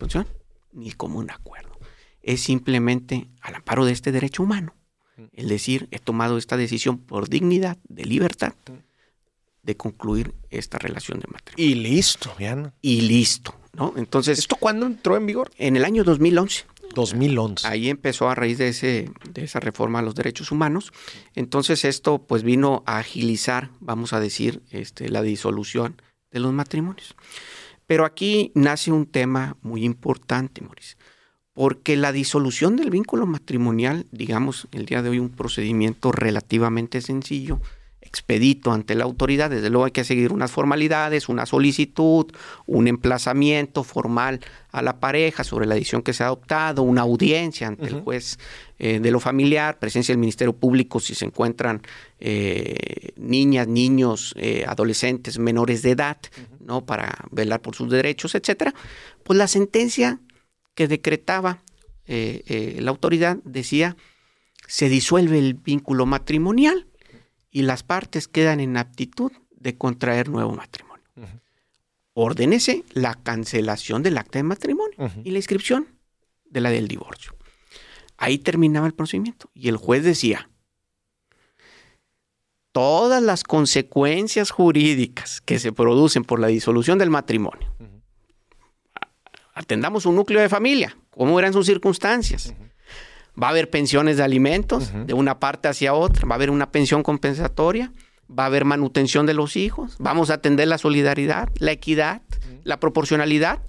ni como un acuerdo. Es simplemente al amparo de este derecho humano. Mm. El decir, he tomado esta decisión por dignidad, de libertad, mm. de concluir esta relación de matrimonio. Y listo, bien. Y listo, ¿no? Entonces. ¿Esto cuándo entró en vigor? En el año 2011. 2011. Ahí empezó a raíz de, ese, de esa reforma a los derechos humanos. Entonces esto pues vino a agilizar, vamos a decir, este, la disolución de los matrimonios. Pero aquí nace un tema muy importante, Maurice, porque la disolución del vínculo matrimonial, digamos, el día de hoy un procedimiento relativamente sencillo, expedito ante la autoridad. Desde luego hay que seguir unas formalidades, una solicitud, un emplazamiento formal a la pareja sobre la decisión que se ha adoptado, una audiencia ante el juez eh, de lo familiar, presencia del Ministerio Público si se encuentran eh, niñas, niños, eh, adolescentes menores de edad, ¿no? Para velar por sus derechos, etcétera. Pues la sentencia que decretaba la autoridad decía se disuelve el vínculo matrimonial y las partes quedan en aptitud de contraer nuevo matrimonio. Ordénese la cancelación del acta de matrimonio y la inscripción de la del divorcio. Ahí terminaba el procedimiento y el juez decía, todas las consecuencias jurídicas que se producen por la disolución del matrimonio, atendamos un núcleo de familia, cómo eran sus circunstancias, Va a haber pensiones de alimentos de una parte hacia otra, va a haber una pensión compensatoria, va a haber manutención de los hijos, vamos a atender la solidaridad, la equidad, la proporcionalidad.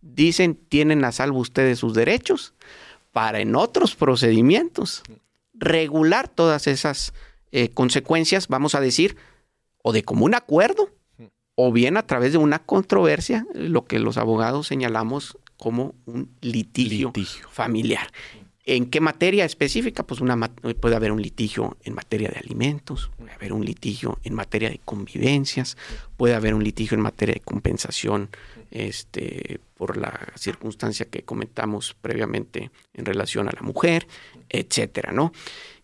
Dicen, tienen a salvo ustedes sus derechos para en otros procedimientos regular todas esas eh, consecuencias, vamos a decir, o de común acuerdo, o bien a través de una controversia, lo que los abogados señalamos como un litigio. familiar. ¿En qué materia específica? Pues una, puede haber un litigio en materia de alimentos, puede haber un litigio en materia de convivencias, puede haber un litigio en materia de compensación este, por la circunstancia que comentamos previamente en relación a la mujer, etcétera, ¿no?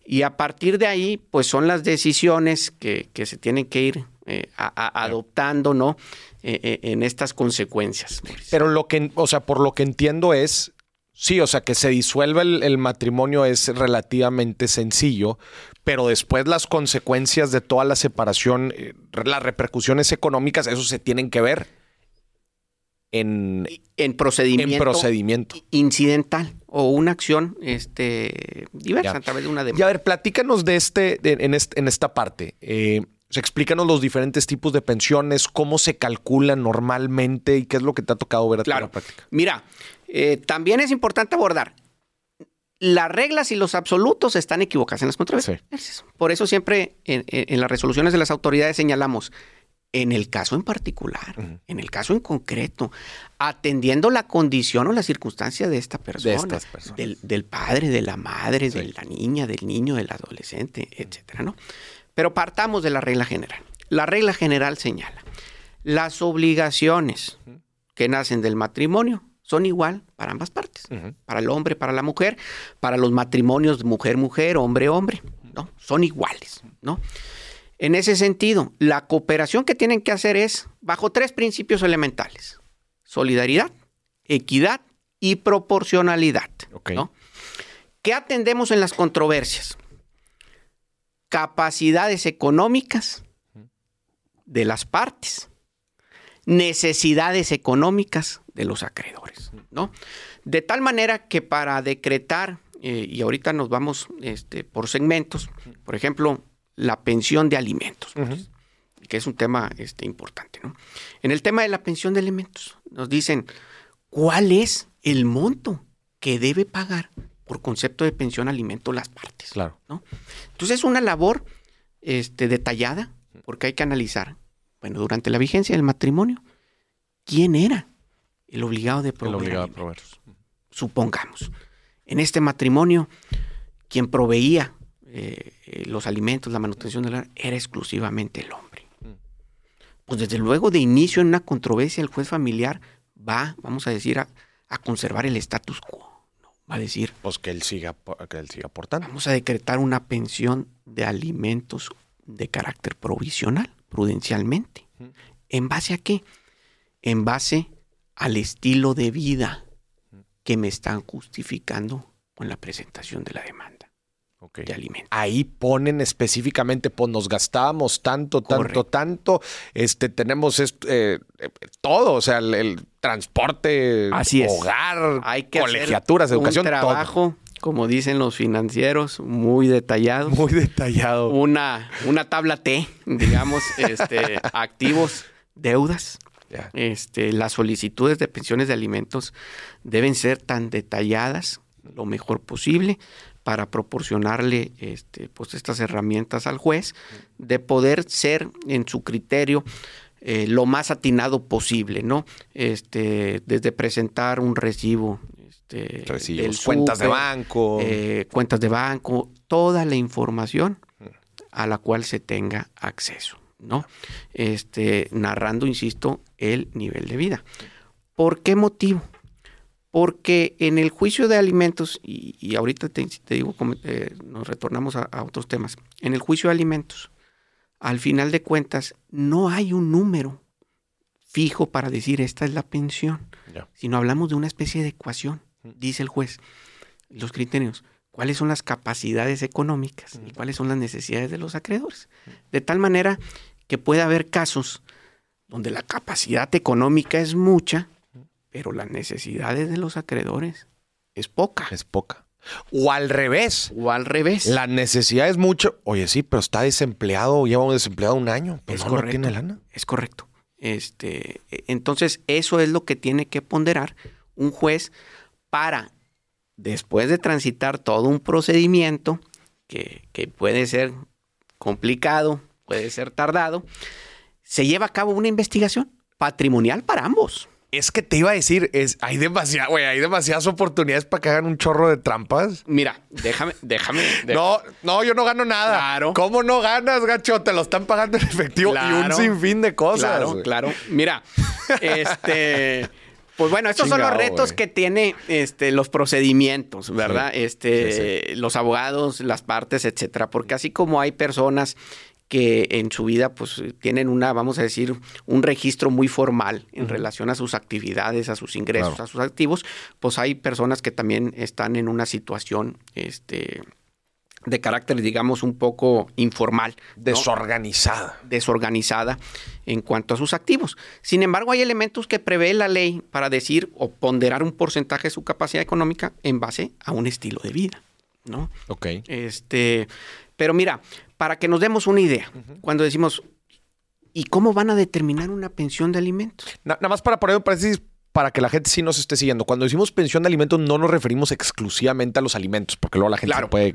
Y a partir de ahí, pues son las decisiones que, se tienen que ir eh, adoptando, ¿no? Eh, eh, en estas consecuencias. Pero lo que, o sea, por lo que entiendo es Sí, o sea, que se disuelva el, matrimonio es relativamente sencillo, pero después las consecuencias de toda la separación, eh, las repercusiones económicas, eso se tienen que ver en, en procedimiento, en procedimiento. incidental o una acción este, diversa a través de una demanda. Y a ver, platícanos de este, en, en esta parte. Eh, explícanos los diferentes tipos de pensiones, cómo se calculan normalmente y qué es lo que te ha tocado ver a claro. la práctica. Mira, eh, también es importante abordar. las reglas y los absolutos están equivocadas en las controversias. Por eso siempre en, las resoluciones de las autoridades señalamos, en el caso en particular, en el caso en concreto, atendiendo la condición o la circunstancia de esta persona, del, padre, de la madre, de la niña, del niño, del adolescente, etcétera, ¿no? Pero partamos de la regla general. La regla general señala, las obligaciones que nacen del matrimonio son igual para ambas partes, para el hombre, para la mujer, para los matrimonios mujer-mujer, hombre-hombre, ¿no? Son iguales, ¿no? En ese sentido, la cooperación que tienen que hacer es bajo tres principios elementales: solidaridad, equidad y proporcionalidad. ¿Qué atendemos en las controversias? Capacidades económicas de las partes, necesidades económicas de los acreedores, ¿no? De tal manera que para decretar, eh, y ahorita nos vamos este, por segmentos, por ejemplo, la pensión de alimentos, pues, que es un tema este, importante, ¿no? En el tema de la pensión de alimentos, nos dicen cuál es el monto que debe pagar por concepto de pensión alimento las partes. Claro. ¿no? Entonces es una labor este, detallada, porque hay que analizar bueno, durante la vigencia del matrimonio, ¿quién era el obligado de proveer? El obligado de proveer. Supongamos, en este matrimonio, quien proveía eh, los alimentos, la manutención del hogar, era exclusivamente el hombre. Pues desde luego, de inicio en una controversia, el juez familiar va, vamos a decir, a, conservar el status quo. Va a decir. Pues que él siga, que él siga aportando. Vamos a decretar una pensión de alimentos de carácter provisional prudencialmente. ¿En base a qué? En base al estilo de vida que me están justificando con la presentación de la demanda de alimentos. Ahí ponen específicamente, pues nos gastábamos tanto, tanto, tanto, este, tenemos eh, todo, o sea, el, transporte, hogar, Hay que colegiaturas, educación, un trabajo como dicen los financieros, muy detallado. Muy detallado. Una, una tabla T, digamos, este, activos, deudas. Este, las solicitudes de pensiones de alimentos deben ser tan detalladas lo mejor posible para proporcionarle este, pues estas herramientas al juez de poder ser en su criterio eh, lo más atinado posible, ¿no? Este, desde presentar un recibo este, cuentas de banco. Eh, cuentas de banco, toda la información a la cual se tenga acceso, ¿no? Este, narrando, insisto, el nivel de vida. ¿Por qué motivo? Porque en el juicio de alimentos, y, ahorita te, digo, eh, nos retornamos a, otros temas, en el juicio de alimentos, al final de cuentas, no hay un número fijo para decir esta es la pensión, sino hablamos de una especie de ecuación dice el juez, los criterios, cuáles son las capacidades económicas y cuáles son las necesidades de los acreedores. De tal manera que puede haber casos donde la capacidad económica es mucha, pero las necesidades de los acreedores es poca. Es poca. O al revés. O al revés. La necesidad es mucho. Oye, sí, pero está desempleado, lleva un desempleado un año. Pero es no, tiene lana. Es correcto. Este, e, entonces, eso es lo que tiene que ponderar un juez para, después de transitar todo un procedimiento que, puede ser complicado, puede ser tardado, se lleva a cabo una investigación patrimonial para ambos. Es que te iba a decir, es, hay, demasiada, hay demasiadas oportunidades para que hagan un chorro de trampas. Mira, déjame, déjame. No, no, yo no gano nada. Claro. ¿Cómo no ganas, gacho? Te lo están pagando en efectivo y un sinfín de cosas. Claro, claro. Mira, este. Pues bueno, estos son los retos que tiene este, los procedimientos, ¿verdad? este, los abogados, las partes, etcétera. Porque así como hay personas que en su vida pues tienen una, vamos a decir, un registro muy formal en relación a sus actividades, a sus ingresos, a sus activos, pues hay personas que también están en una situación este, de carácter, digamos, un poco informal. Desorganizada. Desorganizada en cuanto a sus activos. Sin embargo, hay elementos que prevé la ley para decir o ponderar un porcentaje de su capacidad económica en base a un estilo de vida, ¿no? Ok. Este, pero mira, para que nos demos una idea, cuando decimos, ¿y cómo van a determinar una pensión de alimentos? nada más para poner un paréntesis, para que la gente sí nos esté siguiendo. Cuando decimos pensión de alimentos, no nos referimos exclusivamente a los alimentos, porque luego la gente se puede.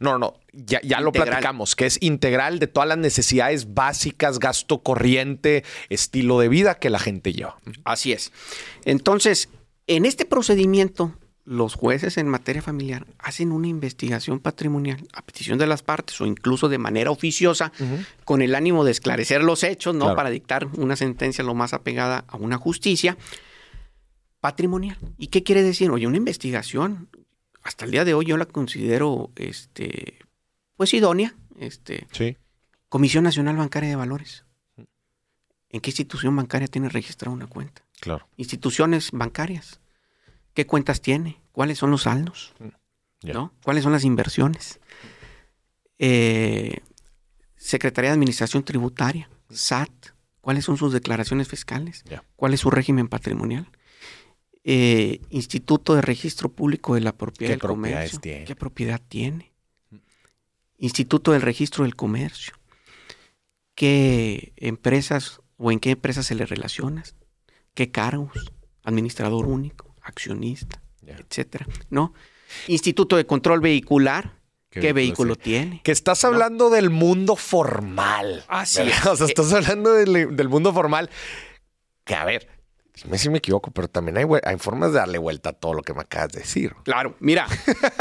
No, no, ya, ya lo platicamos, que es integral de todas las necesidades básicas, gasto corriente, estilo de vida que la gente lleva. Así es. Entonces, en este procedimiento, los jueces en materia familiar hacen una investigación patrimonial a petición de las partes o incluso de manera oficiosa con el ánimo de esclarecer los hechos, ¿no? Para dictar una sentencia lo más apegada a una justicia patrimonial. ¿Y qué quiere decir? Oye, una investigación, hasta el día de hoy yo la considero, este, pues idónea. Este, sí. Comisión Nacional Bancaria de Valores. ¿En qué institución bancaria tiene registrada una cuenta? Claro. Instituciones bancarias. ¿Qué cuentas tiene? ¿Cuáles son los saldos? Mm, ¿No? ¿Cuáles son las inversiones? Eh, Secretaría de Administración Tributaria, SAT. ¿Cuáles son sus declaraciones fiscales? ¿Cuál es su régimen patrimonial? Eh, Instituto de Registro Público de la Propiedad del Comercio. ¿Qué propiedad tiene? Instituto del Registro del Comercio. ¿Qué empresas o en qué empresas se le relacionas? ¿Qué cargos? Administrador único, accionista, etcétera. ¿No? Instituto de Control Vehicular. ¿Qué, vehículo tiene? Que estás hablando del mundo formal. Así O sea, estás hablando del mundo formal. Que a ver, Dime si me equivoco, pero también hay, hay, formas de darle vuelta a todo lo que me acabas de decir. Claro, mira.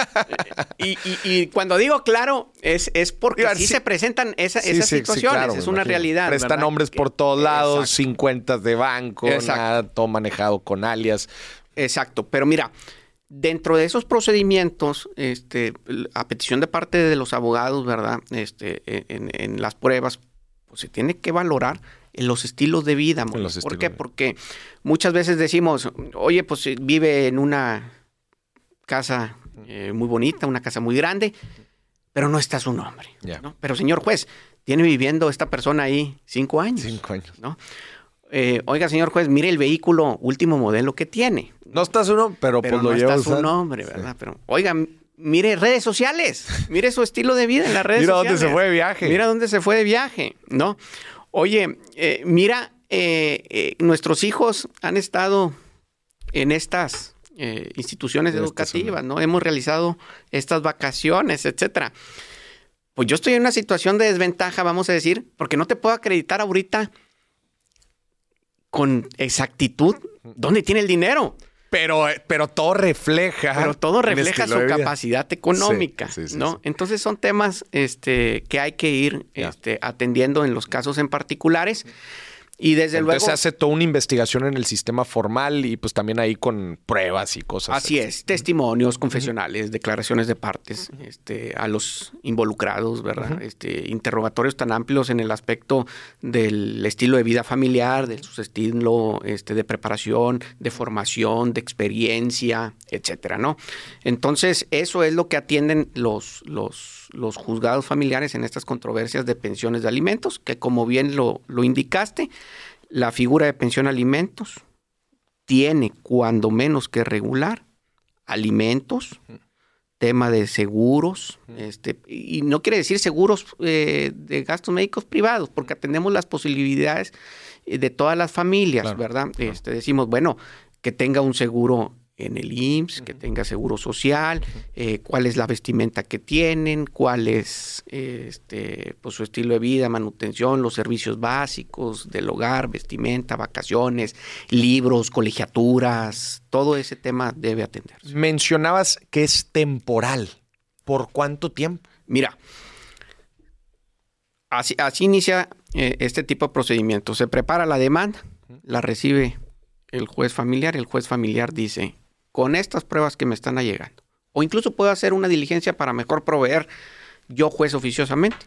y, cuando digo claro, es, es porque sí, se presentan esas situaciones. es una realidad. Prestan nombres por todos lados, 50 de banco, nada, todo manejado con alias. Exacto. Pero mira, dentro de esos procedimientos, este, a petición de parte de los abogados, ¿verdad? Este, en, en las pruebas, pues se tiene que valorar en los estilos de vida. ¿Por qué? Porque muchas veces decimos, oye, pues eh, vive en una casa eh, muy bonita, una casa muy grande, pero no está su nombre. Pero señor juez, tiene viviendo esta persona ahí cinco años. Cinco años. ¿no? Eh, oiga, señor juez, mire el vehículo último modelo que tiene. No está su nombre, pero, pues lo no está su nombre, ¿verdad? Pero, oiga, mire redes sociales, mire su estilo de vida en las redes sociales. Mira dónde se fue de viaje. Mira dónde se fue de viaje, ¿no? Oye, eh, mira, eh, eh, nuestros hijos han estado en estas instituciones educativas, ¿no? Hemos realizado estas vacaciones, etcétera. Pues yo estoy en una situación de desventaja, vamos a decir, porque no te puedo acreditar ahorita con exactitud dónde tiene el dinero. Pero, pero todo refleja. Pero todo refleja su capacidad económica, ¿no? Entonces son temas este, que hay que ir este, atendiendo en los casos en particulares. Y desde Entonces luego. se hace toda una investigación en el sistema formal y pues también ahí con pruebas y cosas. Así es, testimonios, confesionales, declaraciones de partes, este, a los involucrados, ¿verdad? Este, interrogatorios tan amplios en el aspecto del estilo de vida familiar, de su estilo este, de preparación, de formación, de experiencia, etcétera, ¿no? Entonces, eso es lo que atienden los, los, los juzgados familiares en estas controversias de pensiones de alimentos, que como bien lo, lo indicaste, la figura de pensión alimentos tiene cuando menos que regular alimentos, tema de seguros, este, y no quiere decir seguros eh, de gastos médicos privados, porque atendemos las posibilidades eh, de todas las familias, ¿verdad? Este, decimos, bueno, que tenga un seguro en el IMSS, que tenga seguro social, eh, cuál es la vestimenta que tienen, cuál es este, pues, su estilo de vida, manutención, los servicios básicos del hogar, vestimenta, vacaciones, libros, colegiaturas, todo ese tema debe atenderse. Mencionabas que es temporal. ¿Por cuánto tiempo? Mira, así, así inicia eh, este tipo de procedimiento. Se prepara la demanda, la recibe el juez familiar, el juez familiar dice, con estas pruebas que me están allegando. O incluso puedo hacer una diligencia para mejor proveer yo juez oficiosamente.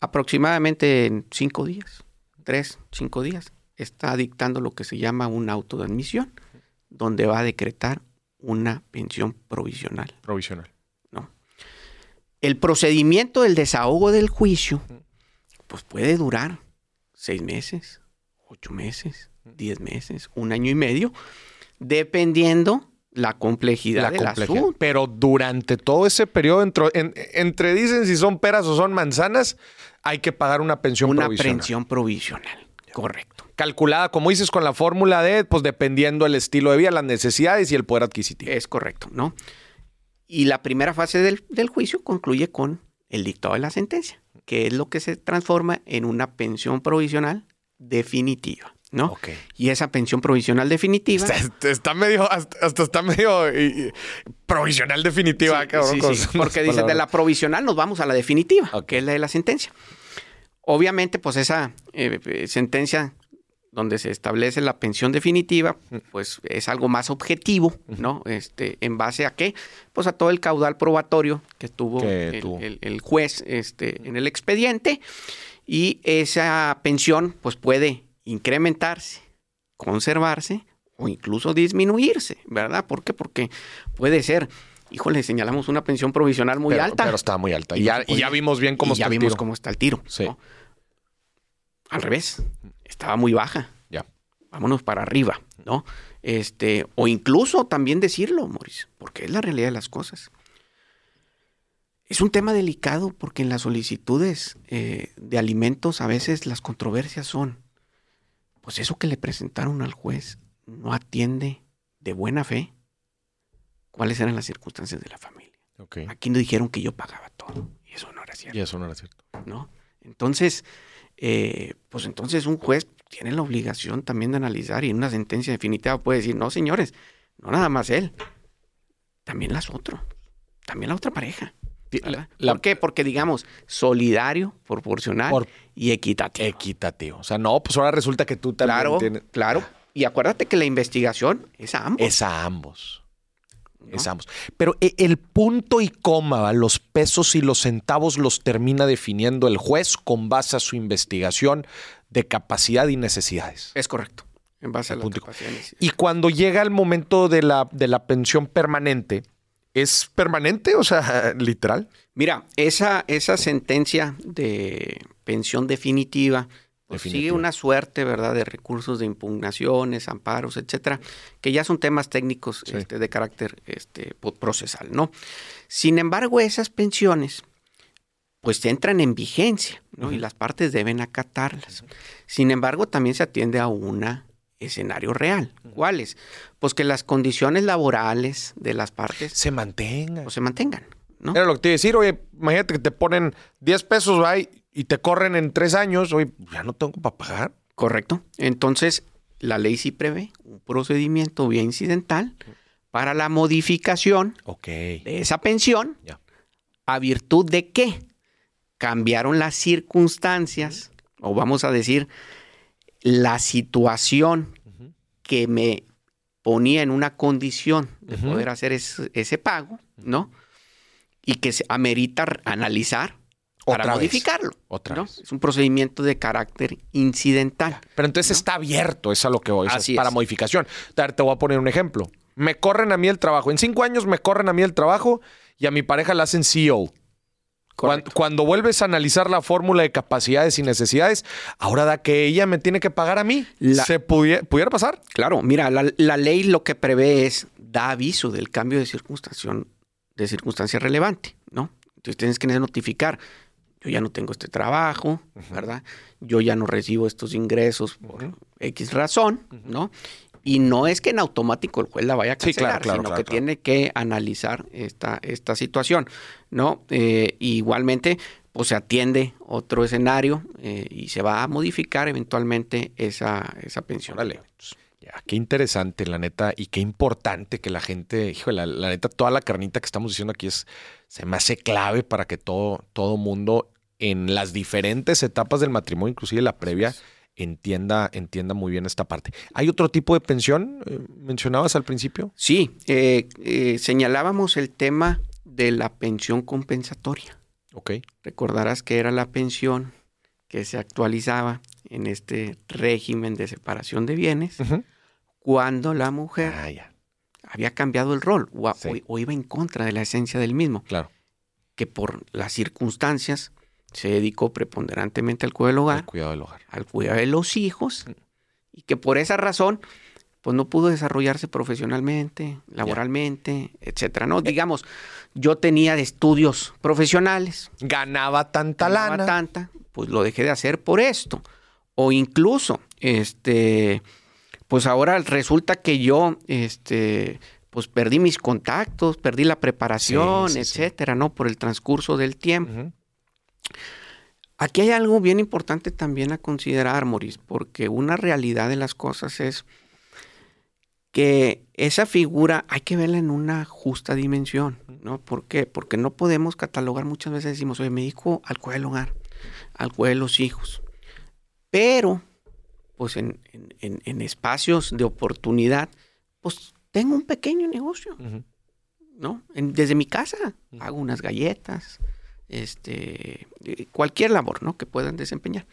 Aproximadamente en cinco días, tres, cinco días, está dictando lo que se llama un auto de admisión, donde va a decretar una pensión provisional. Provisional. ¿no? El procedimiento del desahogo del juicio, pues puede durar seis meses, ocho meses, diez meses, un año y medio, dependiendo la complejidad la del asunto. Pero durante todo ese periodo, entre, dicen si son peras o son manzanas, hay que pagar una pensión provisional. Una pensión provisional, correcto. calculada, como dices, con la fórmula de, pues dependiendo el estilo de vida, las necesidades y el poder adquisitivo. Es correcto, ¿no? Y la primera fase del, del juicio concluye con el dictado de la sentencia, que es lo que se transforma en una pensión provisional definitiva. ¿No? Ok. Y esa pensión provisional definitiva. Está, está medio, hasta, hasta está medio y- y provisional definitiva, Sí, cabrón. sí, sí, porque dice de la provisional nos vamos a la definitiva, Ok. que es la de la sentencia. Obviamente, pues esa eh, sentencia donde se establece la pensión definitiva, Mm. pues es algo más objetivo, ¿no? Este, en base a qué? Pues a todo el caudal probatorio que tuvo, Que el, tuvo. el- el juez este, en el expediente y esa pensión pues puede incrementarse, conservarse o incluso disminuirse, ¿verdad? ¿Por qué? Porque puede ser, híjole, señalamos una pensión provisional muy pero, alta. Pero está muy alta. Y ya, y vimos bien cómo y está ya el vimos cómo está el tiro. Sí. ¿no? Al revés, estaba muy baja. Ya. Vámonos para arriba, ¿no? Este, o incluso también decirlo, Maurice, porque es la realidad de las cosas. Es un tema delicado porque en las solicitudes eh, de alimentos a veces las controversias son, pues eso que le presentaron al juez no atiende de buena fe cuáles eran las circunstancias de la familia. Ok. Aquí nos dijeron que yo pagaba todo y eso no era cierto. Y eso no era cierto. ¿no? Entonces, eh, pues entonces un juez tiene la obligación también de analizar y en una sentencia definitiva puede decir, no, señores, no nada más él, también las otras, también la otra pareja. La- ¿Por qué? Porque digamos, solidario, proporcional Por- y equitativo. Equitativo. O sea, no, pues ahora resulta que tú también claro, tienes. claro. Y acuérdate que la investigación es a ambos. Es a ambos. ¿no? Es a ambos. Pero e- el punto y coma, los pesos y los centavos los termina definiendo el juez con base a su investigación de capacidad y necesidades. Es correcto. En base a la Punto y- capacidad necesidad. Y cuando llega el momento de la, de la pensión permanente, ¿es permanente? O sea, literal. Mira, esa, esa sentencia de pensión definitiva pues, sigue una suerte, ¿verdad?, de recursos de impugnaciones, amparos, etcétera, que ya son temas técnicos Sí. este, de carácter este, po- procesal, ¿no? Sin embargo, esas pensiones, pues entran en vigencia, ¿no? Y las partes deben acatarlas. Sin embargo, también se atiende a un escenario real. ¿Cuáles? Pues que las condiciones laborales de las partes Se mantenga. pues, se mantengan, ¿no? Era lo que te iba a decir, oye, imagínate que te ponen 10 pesos ¿va? y te corren en 3 años, oye, ya no tengo para pagar. Correcto. Entonces, la ley sí prevé un procedimiento vía incidental para la modificación Ok. de esa pensión a virtud de que cambiaron las circunstancias, o vamos a decir, la situación que me ponía en una condición de poder hacer ese, ese pago, ¿no? Y que se amerita analizar para Otra vez. modificarlo. Otra ¿no? vez. Es un procedimiento de carácter incidental. Pero entonces está abierto, es a lo que voy, Así es para es. modificación. Te voy a poner un ejemplo. Me corren a mí el trabajo. En cinco años me corren a mí el trabajo y a mi pareja la hacen CEO. Cuando, vuelves a analizar la fórmula de capacidades y necesidades, ahora da que ella me tiene que pagar a mí. La- ¿Se pudie- pudiera pasar? Claro, mira, la, la ley lo que prevé es da aviso del cambio de circunstancia, de circunstancia relevante, ¿no? Entonces tienes que notificar, yo ya no tengo este trabajo, ¿verdad? Yo ya no recibo estos ingresos por. X razón, ¿no? Y no es que en automático el juez la vaya a Sí, claro, cancelar, claro, sino claro, que tiene que analizar esta, esta situación, ¿no? Eh, igualmente, pues se atiende otro escenario eh, y se va a modificar eventualmente esa, esa pensión. Órale. Ya, qué interesante, la neta, y qué importante que la gente, híjole, la, la neta, toda la carnita que estamos diciendo aquí es, se me hace clave para que todo, todo mundo en las diferentes etapas del matrimonio, inclusive la previa, entienda, entienda muy bien esta parte. ¿Hay otro tipo de pensión? eh, mencionabas al principio. Sí, eh, eh, señalábamos el tema de la pensión compensatoria. Ok. Recordarás que era la pensión que se actualizaba en este régimen de separación de bienes cuando la mujer Ah, ya, había cambiado el rol o, a- Sí. o- o iba en contra de la esencia del mismo, claro. que por las circunstancias se dedicó preponderantemente al cuidado del hogar, El cuidado del hogar. al cuidado de los hijos y que por esa razón pues no pudo desarrollarse profesionalmente, laboralmente, etcétera. No, digamos, yo tenía estudios profesionales, Ganaba tanta ganaba lana. tanta, pues lo dejé de hacer por esto. O incluso, este, pues ahora resulta que yo, este, pues perdí mis contactos, perdí la preparación, Sí, sí, sí. etcétera, ¿no? Por el transcurso del tiempo. Aquí hay algo bien importante también a considerar, Maurice, porque una realidad de las cosas es que esa figura hay que verla en una justa dimensión, ¿no? ¿Por qué? Porque no podemos catalogar, muchas veces decimos, oye, me dedico al cuidado del hogar, al cuidado de los hijos, pero, pues en, en- espacios de oportunidad, pues tengo un pequeño negocio. ¿no? En- desde mi casa hago unas galletas, este, eh, cualquier labor, ¿no? Que puedan desempeñar.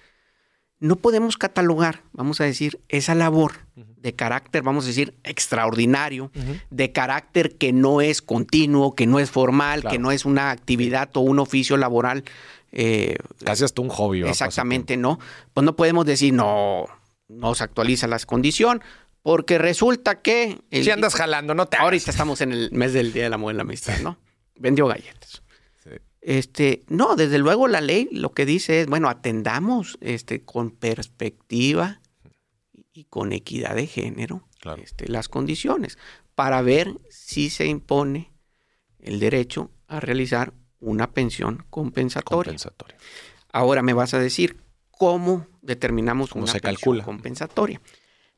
No podemos catalogar, vamos a decir, esa labor de carácter, vamos a decir, extraordinario, de carácter que no es continuo, que no es formal, Claro. que no es una actividad o un oficio laboral. eh, Casi hasta un hobby. exactamente, ¿no? Pues no podemos decir, no, no se actualiza la condición, porque resulta que... el- Si andas jalando, no te. Ahorita estamos en el mes del Día de la Mujer y la Amistad, ¿no? Vendió galletas. Este, no, desde luego la ley lo que dice es, bueno, atendamos este, con perspectiva y con equidad de género Claro. este, las condiciones para ver si se impone el derecho a realizar una pensión compensatoria. Ahora me vas a decir cómo determinamos ¿Cómo una se pensión calcula? compensatoria.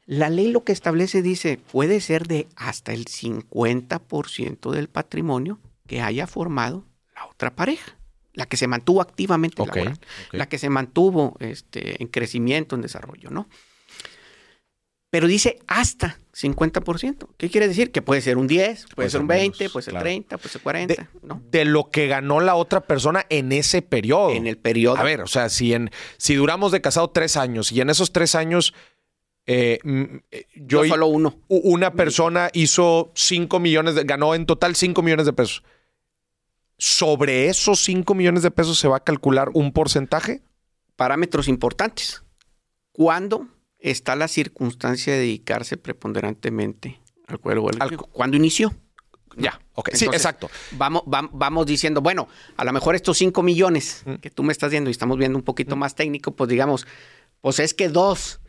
La ley lo que establece dice puede ser de hasta el 50% del patrimonio que haya formado otra pareja, la que se mantuvo activamente Ok, laboral, ok. la que se mantuvo este, en crecimiento, en desarrollo, ¿no? Pero dice hasta 50%. ¿Qué quiere decir? Que puede ser un 10, puede, Puede ser un ser 20, menos, puede ser claro. 30, puede ser 40, ¿no? De lo que ganó la otra persona en ese periodo. En el periodo. A ver, o sea, si, en, si duramos de casado tres años y en esos tres años eh, mm, eh, yo, yo solo uno. una persona hizo 5 millones, de, ganó en total 5 millones de pesos. ¿Sobre esos 5 millones de pesos se va a calcular un porcentaje? parámetros importantes. ¿Cuándo está la circunstancia de dedicarse preponderantemente al cuerpo? Al- ¿Cuándo inició? Ya, ok. sí, exacto. Vamos, vam- vamos diciendo, bueno, a lo mejor estos 5 millones que tú me estás viendo y estamos viendo un poquito más técnico, pues digamos, pues es que dos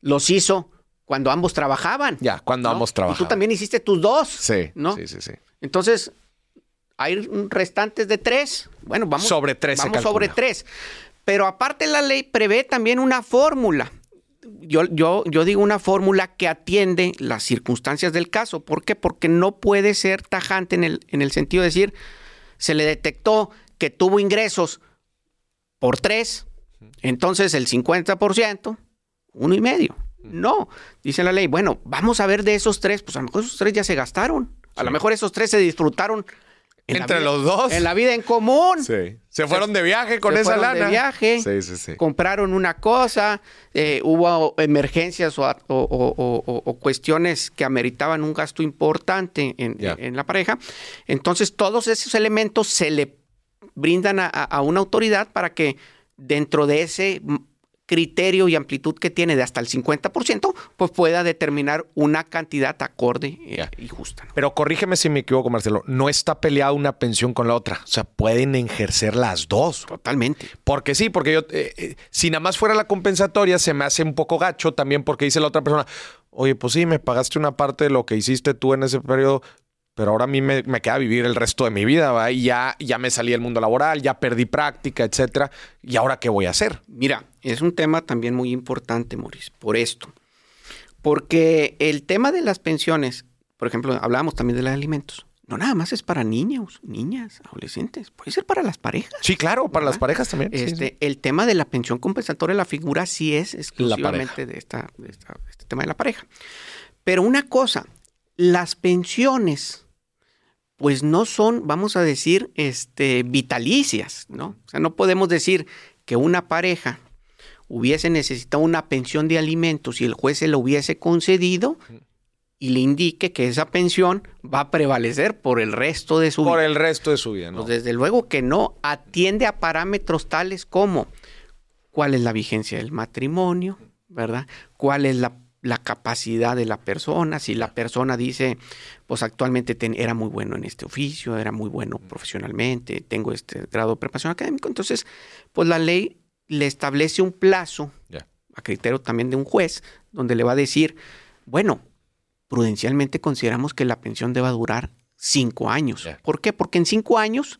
los hizo cuando ambos trabajaban. Ya, cuando ¿no? ambos Y trabajaban. tú también hiciste tus dos. Sí, ¿no? sí, sí, sí. Entonces, hay restantes de tres. Bueno, vamos Sobre tres Vamos sobre tres. Pero aparte la ley prevé también una fórmula. Yo, yo, yo digo una fórmula que atiende las circunstancias del caso. ¿Por qué? Porque no puede ser tajante en el, en el sentido de decir, se le detectó que tuvo ingresos por tres, entonces el 50%, uno y medio. No, dice la ley, bueno, vamos a ver de esos tres, pues a lo mejor esos tres ya se gastaron. A lo mejor esos tres se disfrutaron Entre vida- los dos. En la vida en común. Sí. Se fueron de viaje con Se esa fueron de lana. viaje. Sí, sí, sí. Compraron una cosa, eh, hubo emergencias o, o- o- o- o cuestiones que ameritaban un gasto importante en, en la pareja. Entonces, todos esos elementos se le brindan a, una autoridad para que dentro de ese criterio y amplitud que tiene de hasta el 50%, pues pueda determinar una cantidad acorde y justa. ¿no? Pero corrígeme si me equivoco, Marcelo. No está peleada una pensión con la otra. O sea, pueden ejercer las dos. Totalmente. Porque sí, porque yo, eh, eh, si nada más fuera la compensatoria, se me hace un poco gacho también porque dice la otra persona, oye, pues sí, me pagaste una parte de lo que hiciste tú en ese periodo, pero ahora a mí me, me queda vivir el resto de mi vida. Y ya, ya me salí del mundo laboral, ya perdí práctica, etcétera. ¿Y ahora qué voy a hacer? Mira, es un tema también muy importante, Maurice, por esto. Porque el tema de las pensiones, por ejemplo, hablábamos también de los alimentos. No nada más es para niños, niñas, adolescentes. Puede ser para las parejas. Sí, claro, para las parejas también. Este, sí. El tema de la pensión compensatoria, la figura sí es exclusivamente de, esta, de esta- de este tema de la pareja. Pero una cosa, las pensiones, pues no son, vamos a decir, este, vitalicias, ¿no? O sea, no podemos decir que una pareja hubiese necesitado una pensión de alimentos y el juez se lo hubiese concedido y le indique que esa pensión va a prevalecer por el resto de su Por vida. el resto de su vida, ¿no? Pues desde luego que no atiende a parámetros tales como cuál es la vigencia del matrimonio, ¿verdad? ¿Cuál es la, la capacidad de la persona? Si la persona dice, pues actualmente ten- era muy bueno en este oficio, era muy bueno profesionalmente, tengo este grado de preparación académico, entonces, pues la ley le establece un plazo a criterio también de un juez, donde le va a decir, bueno, prudencialmente consideramos que la pensión deba durar cinco años. ¿Por qué? Porque en cinco años,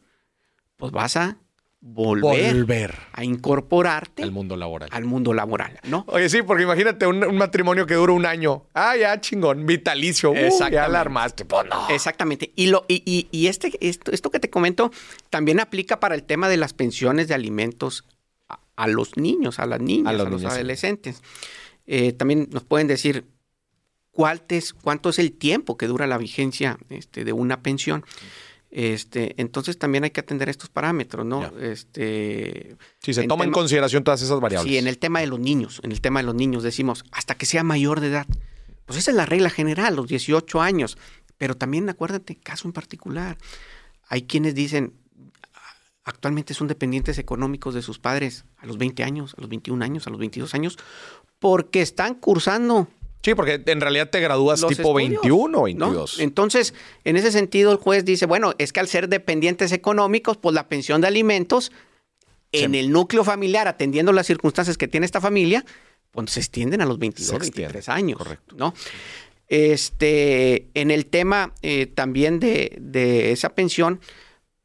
pues vas a volver, Volver a incorporarte al mundo laboral. al mundo laboral, ¿no? Oye, sí, porque imagínate un, un matrimonio que dura un año. Ah, ya, chingón, vitalicio. Uh, ya Exactamente. la armaste. Pues no. Exactamente. Y, lo, y, y- y este, esto, esto que te comento también aplica para el tema de las pensiones de alimentos a, a los niños, a las niñas, A a los sí. adolescentes. Eh, también nos pueden decir cuál es, cuánto es el tiempo que dura la vigencia este, de una pensión. Este, entonces también hay que atender estos parámetros, ¿no? Ya. Este, Si se toma en consideración todas esas variables. Sí, en el tema de los niños, en el tema de los niños decimos hasta que sea mayor de edad. Pues esa es la regla general, los 18 años. Pero también acuérdate, caso en particular. Hay quienes dicen, actualmente son dependientes económicos de sus padres a los 20 años, a los 21 años, a los 22 años, porque están cursando Sí, porque en realidad te gradúas los tipo estudios, 21 o ¿no? 22. Entonces, en ese sentido, el juez dice, bueno, es que al ser dependientes económicos, pues la pensión de alimentos en el núcleo familiar, atendiendo las circunstancias que tiene esta familia, pues se extienden a los 22, Se extiende, 23 años. correcto. ¿no? Este, en el tema eh, también de, de esa pensión,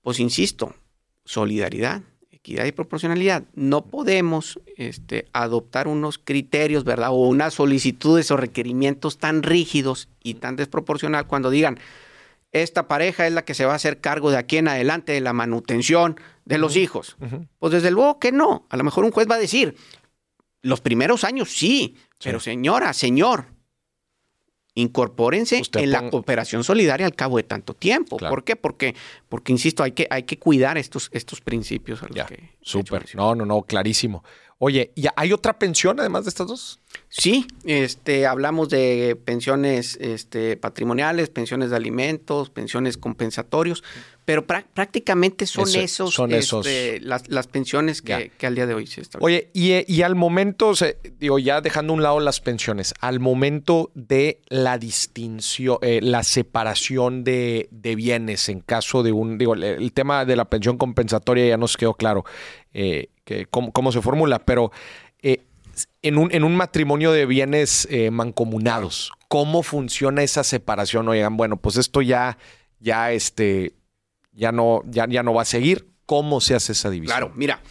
pues insisto, solidaridad, equidad y proporcionalidad. No podemos este, adoptar unos criterios, ¿verdad? O unas solicitudes o requerimientos tan rígidos y tan desproporcional cuando digan, esta pareja es la que se va a hacer cargo de aquí en adelante de la manutención de los hijos. Pues desde luego que no. A lo mejor un juez va a decir, los primeros años sí, pero señora, señor, incorpórense Usted en la cooperación solidaria al cabo de tanto tiempo. Claro. ¿Por qué? Porque, porque insisto, hay que, hay que cuidar estos, estos principios a los Ya, que súper. No, no, no, clarísimo. Oye, ¿y hay otra pensión además de estas dos? Sí, este, hablamos de pensiones este, patrimoniales, pensiones de alimentos, pensiones compensatorios, pero prá- prácticamente son Eso- esos, son esos. este, las, las pensiones que, que al día de hoy se establecen. Oye, y, y al momento, o sea, digo, ya dejando a un lado las pensiones, al momento de la distinción, eh, la separación de, de bienes en caso de un, digo, el, el tema de la pensión compensatoria ya nos quedó claro eh, que cómo, cómo se formula, pero eh, en, un, en un matrimonio de bienes eh, mancomunados, ¿cómo funciona esa separación? Oigan, bueno, pues esto ya, ya, este, ya no, ya, ya no va a seguir. ¿Cómo se hace esa división? Claro, mira.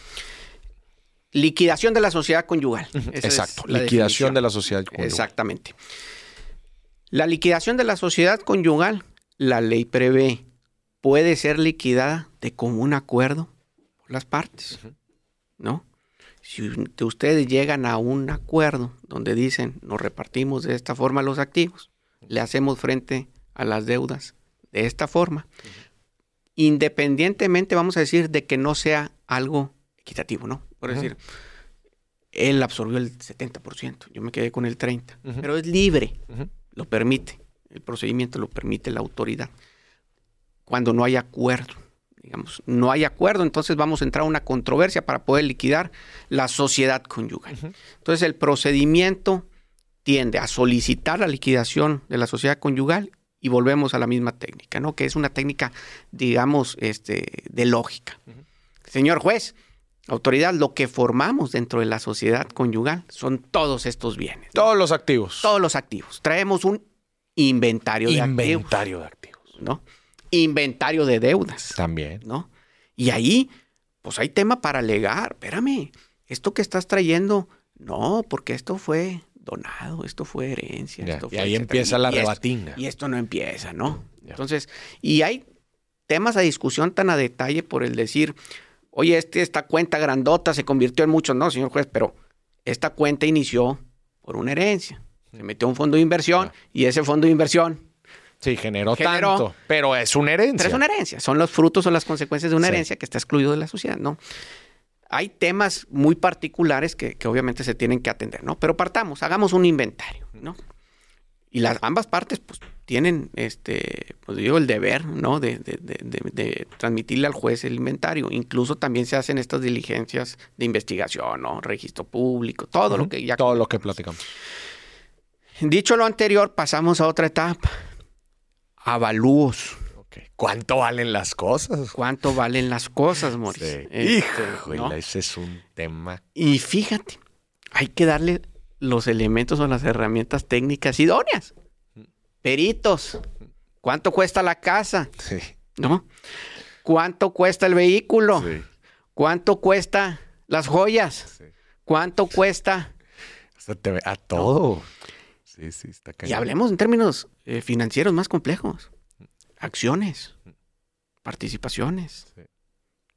Liquidación de la sociedad conyugal. Exacto, liquidación definición. de la sociedad conyugal. Exactamente. La liquidación de la sociedad conyugal, la ley prevé, puede ser liquidada de común acuerdo por las partes, ¿no? Si ustedes llegan a un acuerdo donde dicen, nos repartimos de esta forma los activos, le hacemos frente a las deudas de esta forma, independientemente, vamos a decir, de que no sea algo equitativo, ¿no? Por decir, él absorbió el 70%, yo me quedé con el 30%, Ujú. pero es libre, lo permite, el procedimiento lo permite la autoridad. Cuando no hay acuerdo, digamos, no hay acuerdo, entonces vamos a entrar a una controversia para poder liquidar la sociedad conyugal. Entonces el procedimiento tiende a solicitar la liquidación de la sociedad conyugal y volvemos a la misma técnica, ¿no? Que es una técnica, digamos, este, de lógica. Señor juez, autoridad, lo que formamos dentro de la sociedad conyugal son todos estos bienes, ¿no? Todos los activos. todos los activos. Traemos un inventario de activos, Inventario de activos. ¿no? Inventario de deudas, También. ¿no? Y ahí, pues hay tema para alegar. Espérame, esto que estás trayendo, no, porque esto fue donado, esto fue herencia. Ya, esto y ahí etcétera. empieza la Y esto- rebatinga. Y esto no empieza, ¿no? Ya. Entonces, y hay temas a discusión tan a detalle por el decir, oye, este, esta cuenta grandota se convirtió en mucho, no, señor juez, pero esta cuenta inició por una herencia. Se metió a un fondo de inversión y ese fondo de inversión Sí, generó, Generó- tanto. Pero es una herencia. pero es una herencia, son los frutos o las consecuencias de una Sí. herencia que está excluido de la sociedad, ¿no? Hay temas muy particulares que, que obviamente se tienen que atender, ¿no? Pero partamos, hagamos un inventario, ¿no? Y las ambas partes, pues, tienen, este, pues digo, el deber, ¿no? De, de- de- de- de transmitirle al juez el inventario. Incluso también se hacen estas diligencias de investigación, ¿no? Registro público, todo lo que ya... Todo lo que platicamos. Dicho lo anterior, pasamos a otra etapa. Avalúos. ¿Cuánto valen las cosas? ¿Cuánto valen las cosas, Moris? Sí. Este, Híjole, ¿no? ese es un tema. Y fíjate, hay que darle los elementos o las herramientas técnicas idóneas. Peritos. ¿Cuánto cuesta la casa? Sí. ¿No? ¿Cuánto cuesta el vehículo? Sí. ¿Cuánto cuesta las joyas? Sí. ¿Cuánto cuesta? O sea, te ve a todo. Sí, sí, está Y cañón. hablemos en términos eh, financieros más complejos. Acciones, participaciones. Sí.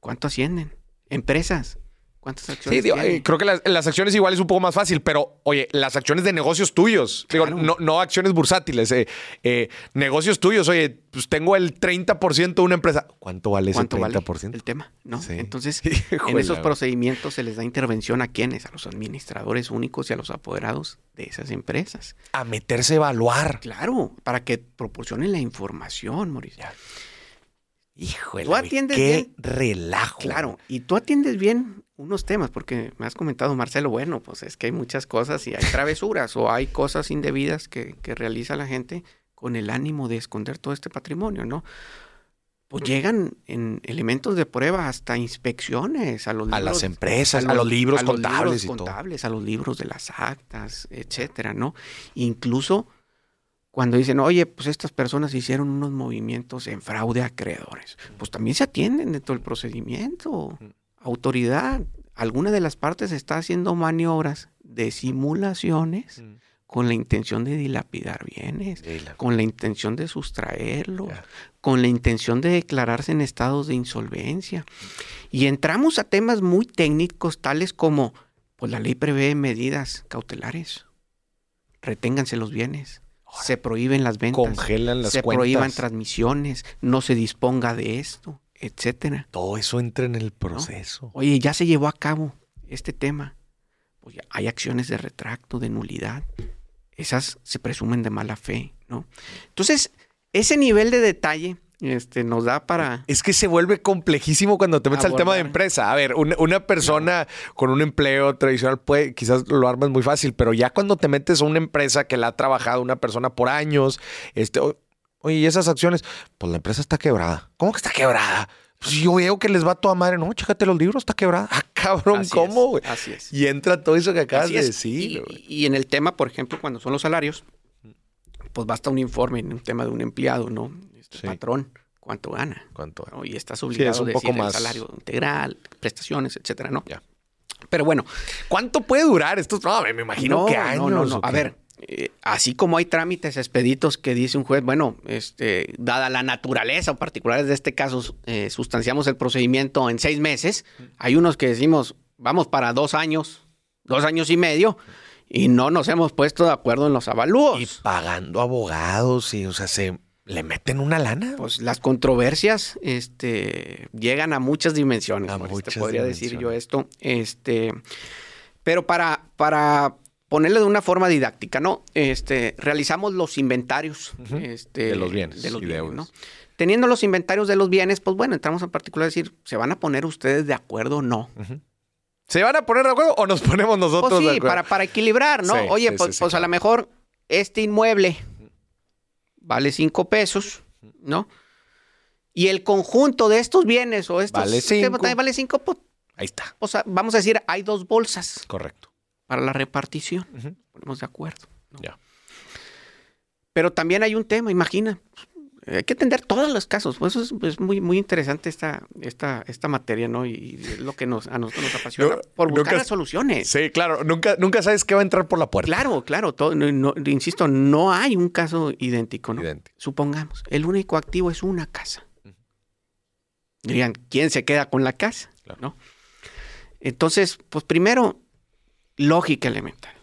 ¿Cuánto ascienden? Empresas. ¿Cuántas Sí, acciones digo, eh, creo que las, las acciones igual es un poco más fácil, pero oye, las acciones de negocios tuyos, digo, Claro. no, no acciones bursátiles, eh, eh, negocios tuyos, oye, pues tengo el 30% de una empresa. ¿Cuánto vale ese ¿Cuánto vale 30%? el tema? ¿no? Sí. Entonces, Híjole, en esos procedimientos se les da intervención a quienes, a los administradores únicos y a los apoderados de esas empresas. A meterse a evaluar. Claro, para que proporcionen la información, Mauricio. Híjole, Tú güey, atiendes qué bien. relajo. Claro, y tú atiendes bien unos temas, porque me has comentado, Marcelo, bueno, pues es que hay muchas cosas y hay travesuras o hay cosas indebidas que, que realiza la gente con el ánimo de esconder todo este patrimonio, ¿no? Pues llegan en elementos de prueba hasta inspecciones a los A libros- las empresas, a los libros a los contables libros y todo. contables, a los libros de las actas, etcétera, ¿no? Incluso cuando dicen, oye, pues estas personas hicieron unos movimientos en fraude a acreedores, pues también se atienden dentro del procedimiento. Autoridad, alguna de las partes está haciendo maniobras de simulaciones Mm. con la intención de dilapidar bienes, con la intención de sustraerlos, con la intención de declararse en estados de insolvencia. Y entramos a temas muy técnicos tales como, pues la ley prevé medidas cautelares. Reténganse los bienes, se prohíben las ventas, Congelan las se cuentas. prohíban transmisiones, no se disponga de esto, etcétera. Todo eso entra en el proceso. Oye, ya se llevó a cabo este tema. Pues hay acciones de retracto, de nulidad. Esas se presumen de mala fe, ¿no? Entonces, ese nivel de detalle este, nos da para... Es que se vuelve complejísimo cuando te metes al tema de empresa. A ver, una, una persona con un empleo tradicional puede, quizás lo armas muy fácil, pero ya cuando te metes a una empresa que la ha trabajado una persona por años, este, oye, ¿y esas acciones? Pues la empresa está quebrada. ¿Cómo que está quebrada? Pues yo veo que les va a toda madre. No, chécate los libros, está quebrada. Ah, cabrón, Así ¿cómo, güey? Así es. Y entra todo eso que acabas Así de decir. Y- en el tema, por ejemplo, cuando son los salarios, pues basta un informe en un tema de un empleado, ¿no? Este Sí. patrón, ¿cuánto gana? ¿Cuánto? ¿no? Y estás obligado es un a poco decir el más- salario integral, prestaciones, etcétera, ¿no? Ya. Pero bueno, ¿Cuánto puede durar esto? No, me imagino no, que no, años. no, no. ¿o A ver, eh, así como hay trámites expeditos que dice un juez, bueno, este, dada la naturaleza o particulares de este caso, eh, sustanciamos el procedimiento en seis meses. Hay unos que decimos, vamos para dos años, dos años y medio, y no nos hemos puesto de acuerdo en los avalúos. Y pagando abogados y, o sea, se le meten una lana. Pues las controversias este, llegan a muchas dimensiones. A muchas podría decir yo esto. Este, pero para, para ponerle de una forma didáctica, ¿no? Este, realizamos los inventarios este, De los bienes de los y bienes, deudas. ¿no? Teniendo los inventarios de los bienes, pues bueno, entramos en particular a decir, ¿se van a poner ustedes de acuerdo o no? ¿Se van a poner de acuerdo o nos ponemos nosotros Pues de sí, acuerdo? para, para equilibrar, ¿no? Sí, Oye, sí, pues, sí, pues a lo mejor este inmueble vale cinco pesos, ¿no? Y el conjunto de estos bienes o estos Vale este cinco. también vale cinco, pues, Ahí está. o sea, vamos a decir, hay dos bolsas Correcto. Para la repartición. Ponemos de acuerdo. ¿no? Ya. Pero también hay un tema, imagina. Hay que atender todos los casos. Por eso es, es muy, muy interesante esta, esta, esta materia, ¿no? Y, es lo que nos, a nosotros nos apasiona. No, por buscar nunca- las soluciones. Sí, claro. Nunca, nunca sabes qué va a entrar por la puerta. Claro, claro. todo- no- no- insisto, no hay un caso idéntico, ¿no? Idéntico. Supongamos, el único activo es una casa. Dirían, ¿quién se queda con la casa? Claro. ¿No? Entonces, pues primero, lógica elemental.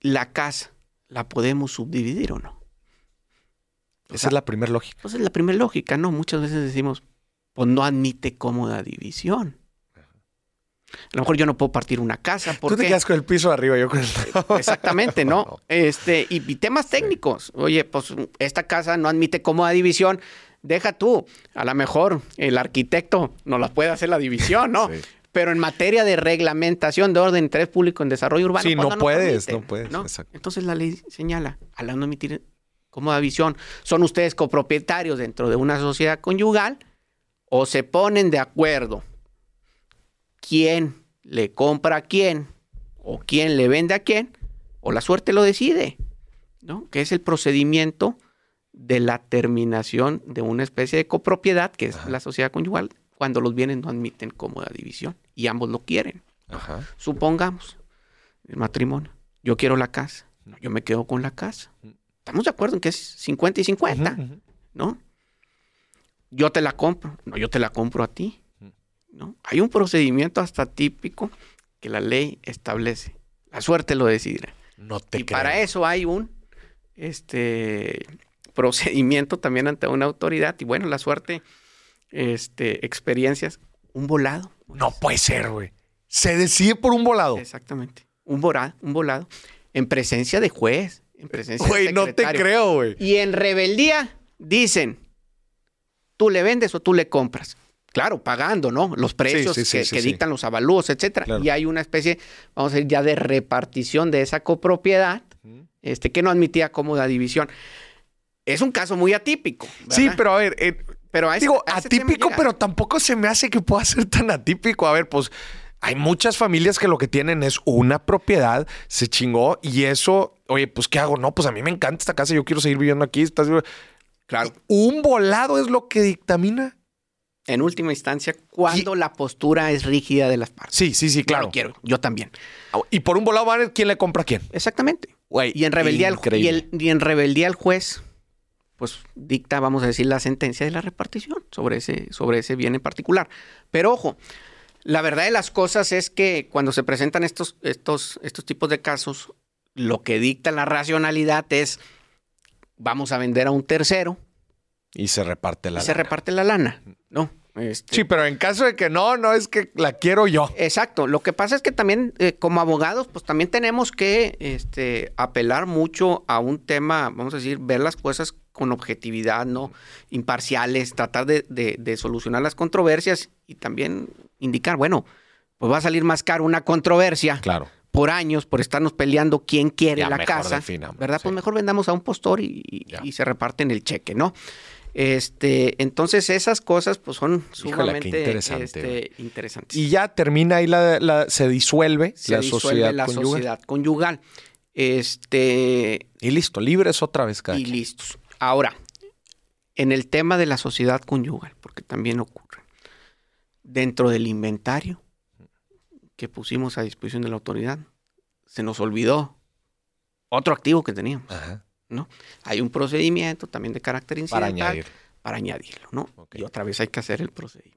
La casa, ¿la podemos subdividir o no? Esa es la primera lógica. Pues es la primera lógica, ¿no? Muchas veces decimos, pues no admite cómoda división. A lo mejor yo no puedo partir una casa Tú porque te quedas con el piso de arriba, yo con el... Exactamente, ¿no? Este, y, y temas técnicos. Oye, pues esta casa no admite cómoda división. Deja tú, a lo mejor el arquitecto no la puede hacer la división, ¿no? Sí. Pero en materia de reglamentación de orden de interés público en desarrollo urbano, Sí, pues, no puedes, no puedes, exacto. Entonces la ley señala, al no admitir cómoda visión, son ustedes copropietarios dentro de una sociedad conyugal o se ponen de acuerdo quién le compra a quién o quién le vende a quién o la suerte lo decide, ¿no? Que es el procedimiento de la terminación de una especie de copropiedad, que es la sociedad conyugal, cuando los bienes no admiten cómoda división y ambos lo quieren. Supongamos el matrimonio. Yo quiero la casa, yo me quedo con la casa. Estamos de acuerdo en que es 50 y 50, ¿no? Yo te la compro, no, yo te la compro a ti. ¿no? Hay un procedimiento hasta típico que la ley establece. La suerte lo decidirá. No te y para eso hay un este procedimiento también ante una autoridad. Y bueno, la suerte, este, experiencias, un volado. No puede ser, güey. Se decide por un volado. Exactamente. Un volado, un volado. En presencia de juez, en presencia Güey, no te creo, güey. Y en rebeldía dicen, tú le vendes o tú le compras. Claro, pagando, ¿no? Los precios que, dictan los avalúos, etcétera. Y hay una especie, vamos a decir, ya de repartición de esa copropiedad, este, que no admitía cómoda división. Es un caso muy atípico. Sí, pero a ver, eh, pero digo, atípico, pero tampoco se me hace que pueda ser tan atípico. A ver, pues hay muchas familias que lo que tienen es una propiedad, se chingó y eso, oye, pues ¿qué hago? No, pues a mí me encanta esta casa, yo quiero seguir viviendo aquí. Estás... Claro. Un volado es lo que dictamina en última instancia, cuando la postura es rígida de las partes. Sí, sí, sí, claro. Yo quiero, yo también. Ah, y por un volado van quién le compra a quién. Exactamente. y, en rebeldía al, y, en rebeldía el juez, pues dicta, vamos a decir, la sentencia de la repartición sobre ese, sobre ese bien en particular. Pero ojo, la verdad de las cosas es que cuando se presentan estos, estos, estos tipos de casos, lo que dicta la racionalidad es, vamos a vender a un tercero y se reparte la y Se reparte la lana, ¿no? Este sí, pero en caso de que no, no es que la quiero yo. Exacto. Lo que pasa es que también, eh, como abogados, pues también tenemos que este, apelar mucho a un tema, vamos a decir, ver las cosas con objetividad, ¿no? Imparciales, tratar de, de, solucionar las controversias y también indicar, bueno, pues va a salir más caro una controversia. Claro por años, por estarnos peleando quién quiere la casa, ¿verdad? Pues mejor vendamos a un postor y, y, se reparten el cheque, ¿no? Este, entonces esas cosas pues son sumamente este, interesantes. Y ya termina ahí la, se disuelve la, sociedad, la conyugal. sociedad conyugal. Este y listo, libres otra vez cada Y listos. Ahora, en el tema de la sociedad conyugal, porque también ocurre dentro del inventario que pusimos a disposición de la autoridad, se nos olvidó otro activo que teníamos. Ajá. ¿no? Hay un procedimiento también de carácter incidental. Para añadir. Para añadirlo, ¿no? Y otra vez hay que hacer el procedimiento.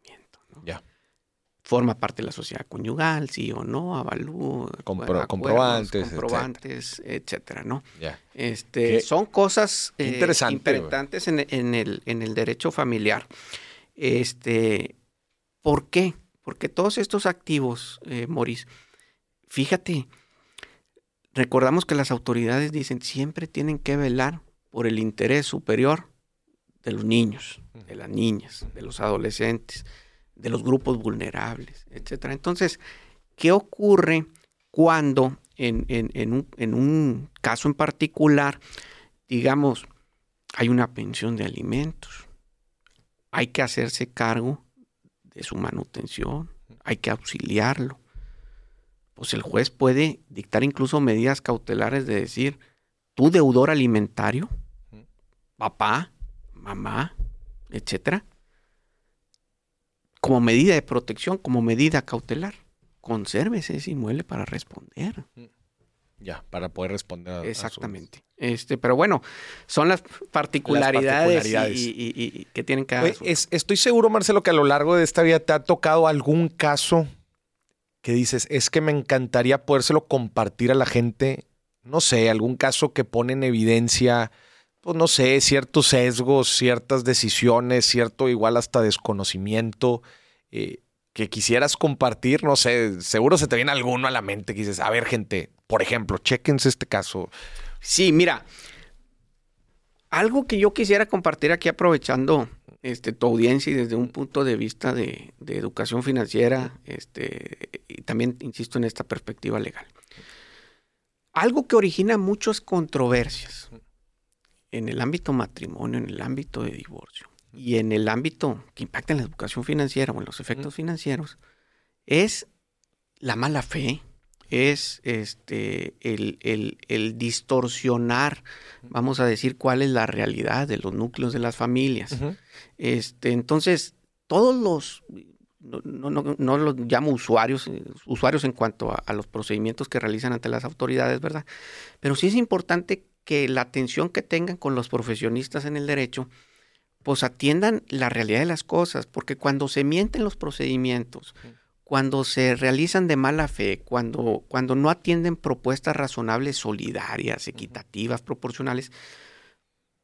Forma parte de la sociedad conyugal, sí o no, avalúo. comprobantes. Comprobantes, etcétera, ¿no? Ya. Este, son cosas eh, importantes en, el, en el derecho familiar. Este, ¿Por qué? Porque todos estos activos, eh, Maurice, fíjate, Recordamos que las autoridades dicen siempre tienen que velar por el interés superior de los niños, de las niñas, de los adolescentes, de los grupos vulnerables, etc. Entonces, ¿qué ocurre cuando en, un, en un caso en particular, digamos, hay una pensión de alimentos? Hay que hacerse cargo de su manutención, hay que auxiliarlo. Pues el juez puede dictar incluso medidas cautelares de decir, tu deudor alimentario, papá, mamá, etcétera, como medida de protección, como medida cautelar, consérvese ese inmueble para responder. Ya, para poder responder a Exactamente. este, pero bueno, son las particularidades, Y, que tienen que Estoy seguro, Marcelo, que a lo largo de esta vida te ha tocado algún caso que dices, es que me encantaría podérselo compartir a la gente, no sé, algún caso que pone en evidencia, pues no sé, ciertos sesgos, ciertas decisiones, cierto igual hasta desconocimiento, eh, que quisieras compartir, no sé, seguro se te viene alguno a la mente que dices, a ver gente, por ejemplo, chequense este caso. Sí, mira, algo que yo quisiera compartir aquí aprovechando este, tu audiencia y desde un punto de vista de, educación financiera, este, y también insisto en esta perspectiva legal. Algo que origina muchas controversias en el ámbito matrimonio, en el ámbito de divorcio y en el ámbito que impacta en la educación financiera o en los efectos financieros, es la mala fe, es este, el, distorsionar, vamos a decir, cuál es la realidad de los núcleos de las familias. este, entonces, todos los, no, no, los llamo usuarios, eh, usuarios en cuanto a, los procedimientos que realizan ante las autoridades, ¿verdad? Pero sí es importante que la atención que tengan con los profesionistas en el derecho, pues atiendan la realidad de las cosas, porque cuando se mienten los procedimientos, cuando se realizan de mala fe, cuando, cuando no atienden propuestas razonables, solidarias, equitativas, proporcionales,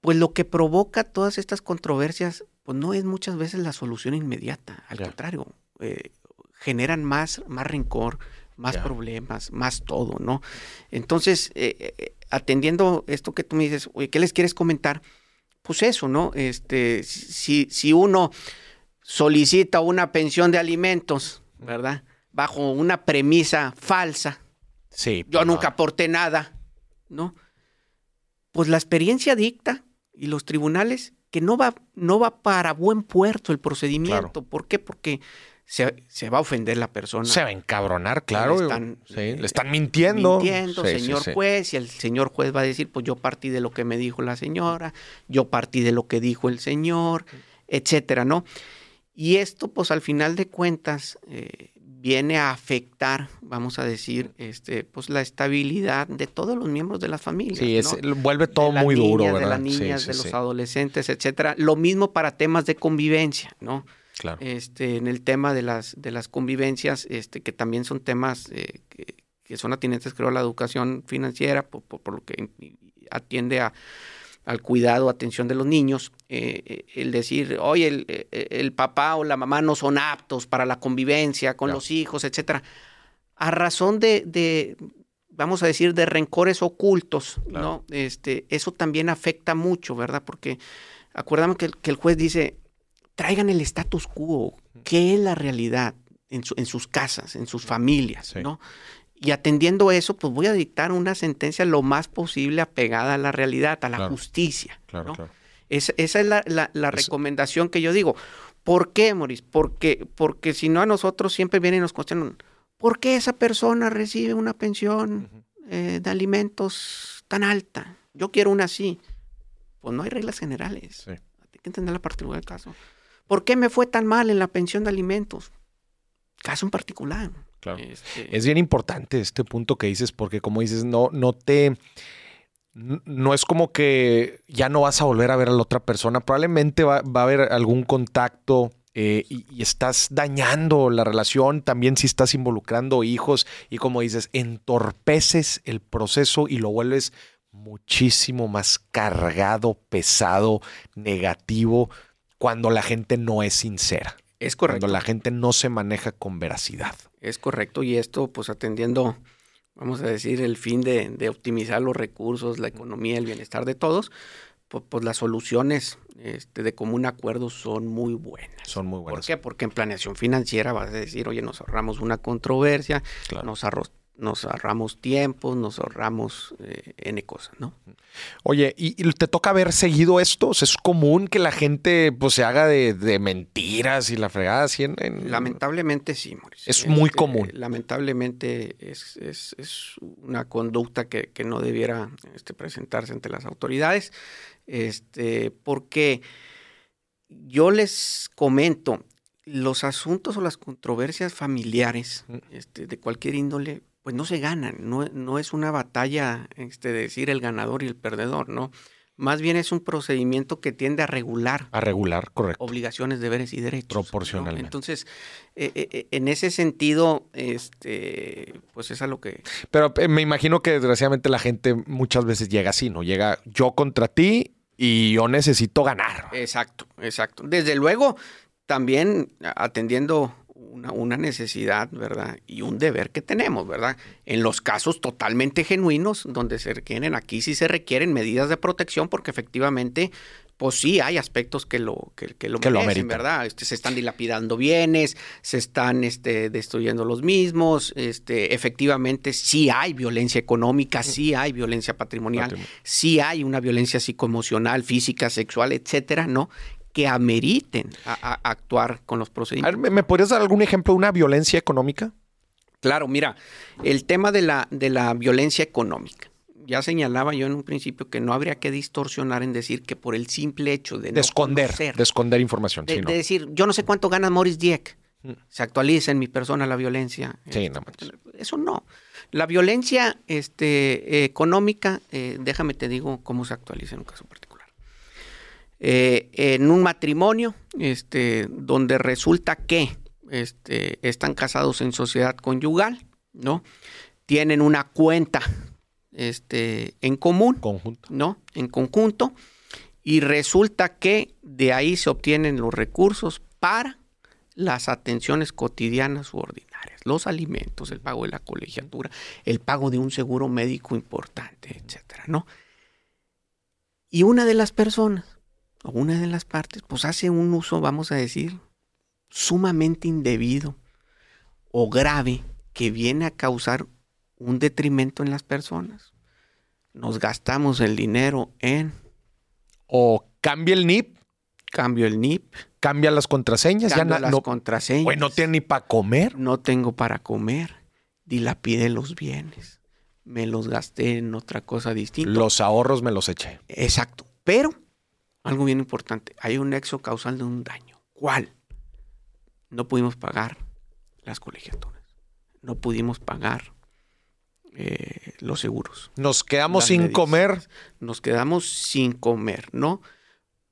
pues lo que provoca todas estas controversias, pues no es muchas veces la solución inmediata, al contrario, eh, generan más, más rencor, más problemas, más todo, ¿no? Entonces, eh, eh, atendiendo esto que tú me dices, oye, ¿qué les quieres comentar? Pues eso, ¿no? Este, si, si uno solicita una pensión de alimentos, ¿verdad? Bajo una premisa falsa. Sí. Yo nunca aporté nada, ¿no? Pues la experiencia dicta y los tribunales que no va, no va para buen puerto el procedimiento. ¿Por qué? Porque se, va a ofender la persona. Se va a encabronar, claro. Le están, le están mintiendo. Mintiendo, señor juez, y el señor juez va a decir, pues yo partí de lo que me dijo la señora, yo partí de lo que dijo el señor, etcétera, ¿no? Y esto, pues al final de cuentas, eh, viene a afectar, vamos a decir, este, pues la estabilidad de todos los miembros de las familias. Sí, vuelve todo muy duro, ¿verdad? De las niñas, de los adolescentes, etcétera. Lo mismo para temas de convivencia, ¿no? Claro. Este, en el tema de las, de las convivencias, este, que también son temas eh, que, son atinentes, creo, a la educación financiera, por lo que atiende a al cuidado, atención de los niños, eh, eh, el decir, oye, eh, el, papá o la mamá no son aptos para la convivencia con los hijos, etcétera, a razón de, vamos a decir, de rencores ocultos, ¿no? Este, eso también afecta mucho, ¿verdad? Porque acuérdame que, el juez dice, traigan el status quo, ¿qué es la realidad en, en sus casas, en sus familias, ¿no? Y atendiendo eso, pues voy a dictar una sentencia lo más posible apegada a la realidad, a la justicia. Claro, claro. esa es la, recomendación que yo digo. ¿Por qué, Moris? Porque, porque si no a nosotros siempre vienen y nos cuestionan, ¿por qué esa persona recibe una pensión eh, de alimentos tan alta? Yo quiero una así. Pues no hay reglas generales. Hay que entender la particularidad del caso. ¿Por qué me fue tan mal en la pensión de alimentos? Caso en particular. Este es bien importante este punto que dices, porque como dices, no, no te. No es como que ya no vas a volver a ver a la otra persona. Probablemente va, a haber algún contacto eh, y, estás dañando la relación, también si estás involucrando hijos y como dices, entorpeces el proceso y lo vuelves muchísimo más cargado, pesado, negativo, cuando la gente no es sincera. Es correcto. Cuando la gente no se maneja con veracidad. Es correcto. Y esto, pues atendiendo, vamos a decir, el fin de, optimizar los recursos, la economía, el bienestar de todos, pues, pues, las soluciones este, de común acuerdo son muy buenas. Son muy buenas. ¿Por qué? Porque en planeación financiera vas a decir, oye, nos ahorramos una controversia, nos, nos ahorramos tiempo, nos ahorramos eh, N cosas, ¿no? Oye, ¿y, te toca haber seguido esto? ¿Es común que la gente pues, se haga de, mentiras y la fregada así en, Lamentablemente sí, Mauricio. Es muy este, común. Lamentablemente es, una conducta que, no debiera este, presentarse ante las autoridades, este, porque yo les comento, los asuntos o las controversias familiares este, de cualquier índole pues no se ganan, no, no es una batalla este, de decir el ganador y el perdedor, ¿no? Más bien es un procedimiento que tiende a regular. A regular, correcto. Obligaciones, deberes y derechos. Proporcionalmente. Entonces, eh, eh, eh, en ese sentido, este, pues es a lo que... Pero me imagino que desgraciadamente la gente muchas veces llega así, ¿no? Llega yo contra ti y yo necesito ganar. Exacto, exacto. Desde luego, también atendiendo una, necesidad, ¿verdad? Y un deber que tenemos, ¿verdad? En los casos totalmente genuinos, donde se requieren, aquí sí se requieren medidas de protección, porque efectivamente, pues sí hay aspectos que lo, que, lo merecen, ¿verdad? Este, se están dilapidando bienes, se están este, destruyendo los mismos, este, efectivamente sí hay violencia económica, sí hay violencia patrimonial, sí hay una violencia psicoemocional, física, sexual, etcétera, ¿no? Que ameriten a, actuar con los procedimientos. ¿me, podrías dar algún ejemplo de una violencia económica? Claro, mira, el tema de la, de la violencia económica. Ya señalaba yo en un principio que no habría que distorsionar en decir que por el simple hecho de, De esconder, conocer, de esconder información. de, sí, no. de decir, yo no sé cuánto gana Morris Dieck, Mm. se actualiza en mi persona la violencia. Sí, Este, no manches. Eso no. La violencia este, eh, económica, eh, déjame te digo cómo se actualiza en un caso particular. Eh, en un matrimonio este, donde resulta que este, están casados en sociedad conyugal, ¿no? Tienen una cuenta este, en común, Conjunto. ¿no? En conjunto. Y resulta que de ahí se obtienen los recursos para las atenciones cotidianas u ordinarias, los alimentos, el pago de la colegiatura, el pago de un seguro médico importante, etcétera, ¿no? Y una de las personas, una de las partes, pues hace un uso, vamos a decir, sumamente indebido o grave que viene a causar un detrimento en las personas. Nos gastamos el dinero en O cambia el NIP, cambio el NIP, cambia las contraseñas, ya na- las no, contraseñas. güey, no tiene ni para comer. no tengo para comer, dilapidé los bienes, me los gasté en otra cosa distinta. Los ahorros me los eché. Exacto. Pero, algo bien importante, hay un nexo causal de un daño. ¿Cuál? No pudimos pagar las colegiaturas. No pudimos pagar eh, los seguros. Nos quedamos Las sin comer. Nos quedamos sin comer, ¿no?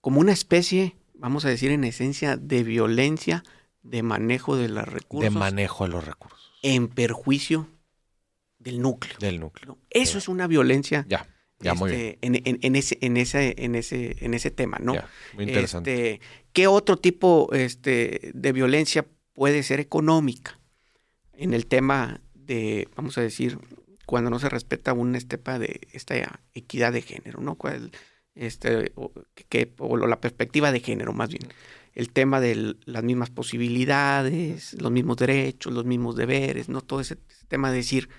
Como una especie, vamos a decir en esencia, de violencia de manejo de los recursos de manejo de los recursos en perjuicio del núcleo. del núcleo. ¿no? Eso es una violencia Ya, ya este, en, en- en ese, en, ese, en, ese, en ese tema, ¿no? Ya, muy interesante. Este, ¿Qué otro tipo este, de violencia puede ser económica? En el tema de, vamos a decir, cuando no se respeta una estepa de esta equidad de género, ¿no? Cuál, este, o, que, o la perspectiva de género, más bien. El tema de las mismas posibilidades, los mismos derechos, los mismos deberes, ¿no? Todo ese, ese tema de decir,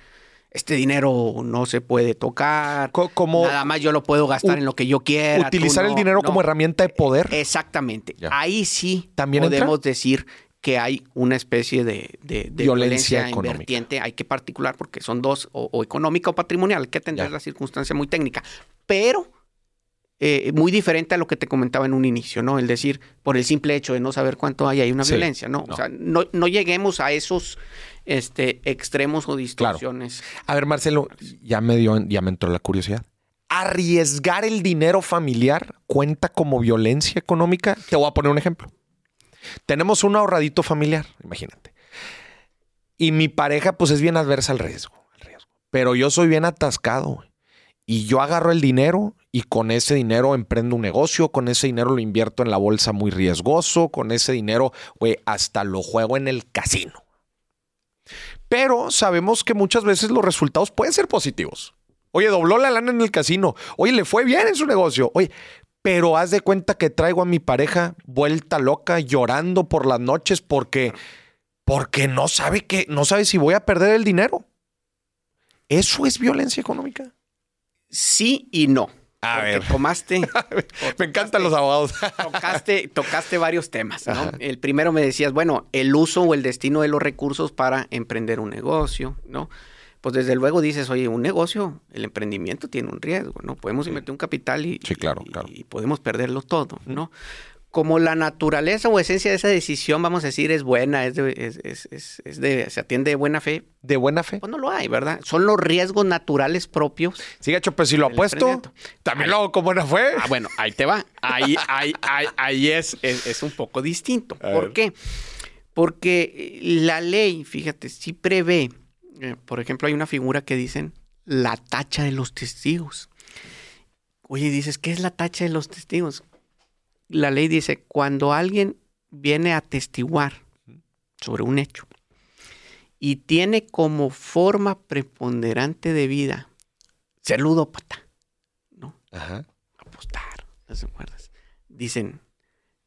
este dinero no se puede tocar, Co- como nada más yo lo puedo gastar en lo que yo quiera. utilizar el dinero no. como herramienta de poder. Exactamente. Ya. Ahí sí ¿También entra? podemos decir que hay una especie de, de- de Violencia violencia, económica. invertiente. Hay que particular porque son dos, o, o económica o patrimonial. Hay que atender Ya. la circunstancia muy técnica. Pero eh, muy diferente a lo que te comentaba en un inicio, ¿no? El decir, por el simple hecho de no saber cuánto hay, hay una Sí, violencia, ¿no? no. O sea, no, no lleguemos a esos este, extremos o distorsiones. A ver, Marcelo, ya me dio, ya me entró la curiosidad. ¿Arriesgar el dinero familiar cuenta como violencia económica? Te voy a poner un ejemplo. Tenemos un ahorradito familiar, imagínate. Y mi pareja, pues es bien adversa al riesgo, al riesgo. Pero yo soy bien atascado. Y yo agarro el dinero y con ese dinero emprendo un negocio, con ese dinero lo invierto en la bolsa muy riesgoso, con ese dinero, güey, hasta lo juego en el casino. Pero sabemos que muchas veces los resultados pueden ser positivos. Oye, dobló la lana en el casino. Oye, le fue bien en su negocio. Oye, pero haz de cuenta que traigo a mi pareja vuelta loca, llorando por las noches porque, porque no sabe que, no sabe si voy a perder el dinero. ¿Eso es violencia económica? Sí y no. A ver. tomaste, Me encantan los abogados. tocaste, tocaste varios temas. ¿no? El primero me decías, bueno, el uso o el destino de los recursos para emprender un negocio, ¿no? Pues desde luego dices, oye, un negocio, el emprendimiento tiene un riesgo, ¿no? Podemos invertir un capital y, Sí, claro, y- claro. y podemos perderlo todo, ¿no? Como la naturaleza o esencia de esa decisión, vamos a decir, es buena, es de, es- es- es- es de- se atiende de buena fe, De buena fe. pues no lo hay, ¿verdad? Son los riesgos naturales propios Sí, gacho, pero si lo apuesto, también lo hago con buena fe. Ah, bueno, ahí te va. Ahí, ahí, ahí, ahí es, es, un poco distinto. A ¿Por ver. qué? Porque eh, la ley, fíjate, sí prevé, eh, por ejemplo, hay una figura que dicen la tacha de los testigos. Oye, dices, ¿qué es la tacha de los testigos? La ley dice, cuando alguien viene a testiguar sobre un hecho y tiene como forma preponderante de vida ser ludópata, ¿no? Ajá. apostar, ¿no se acuerdas? Dicen,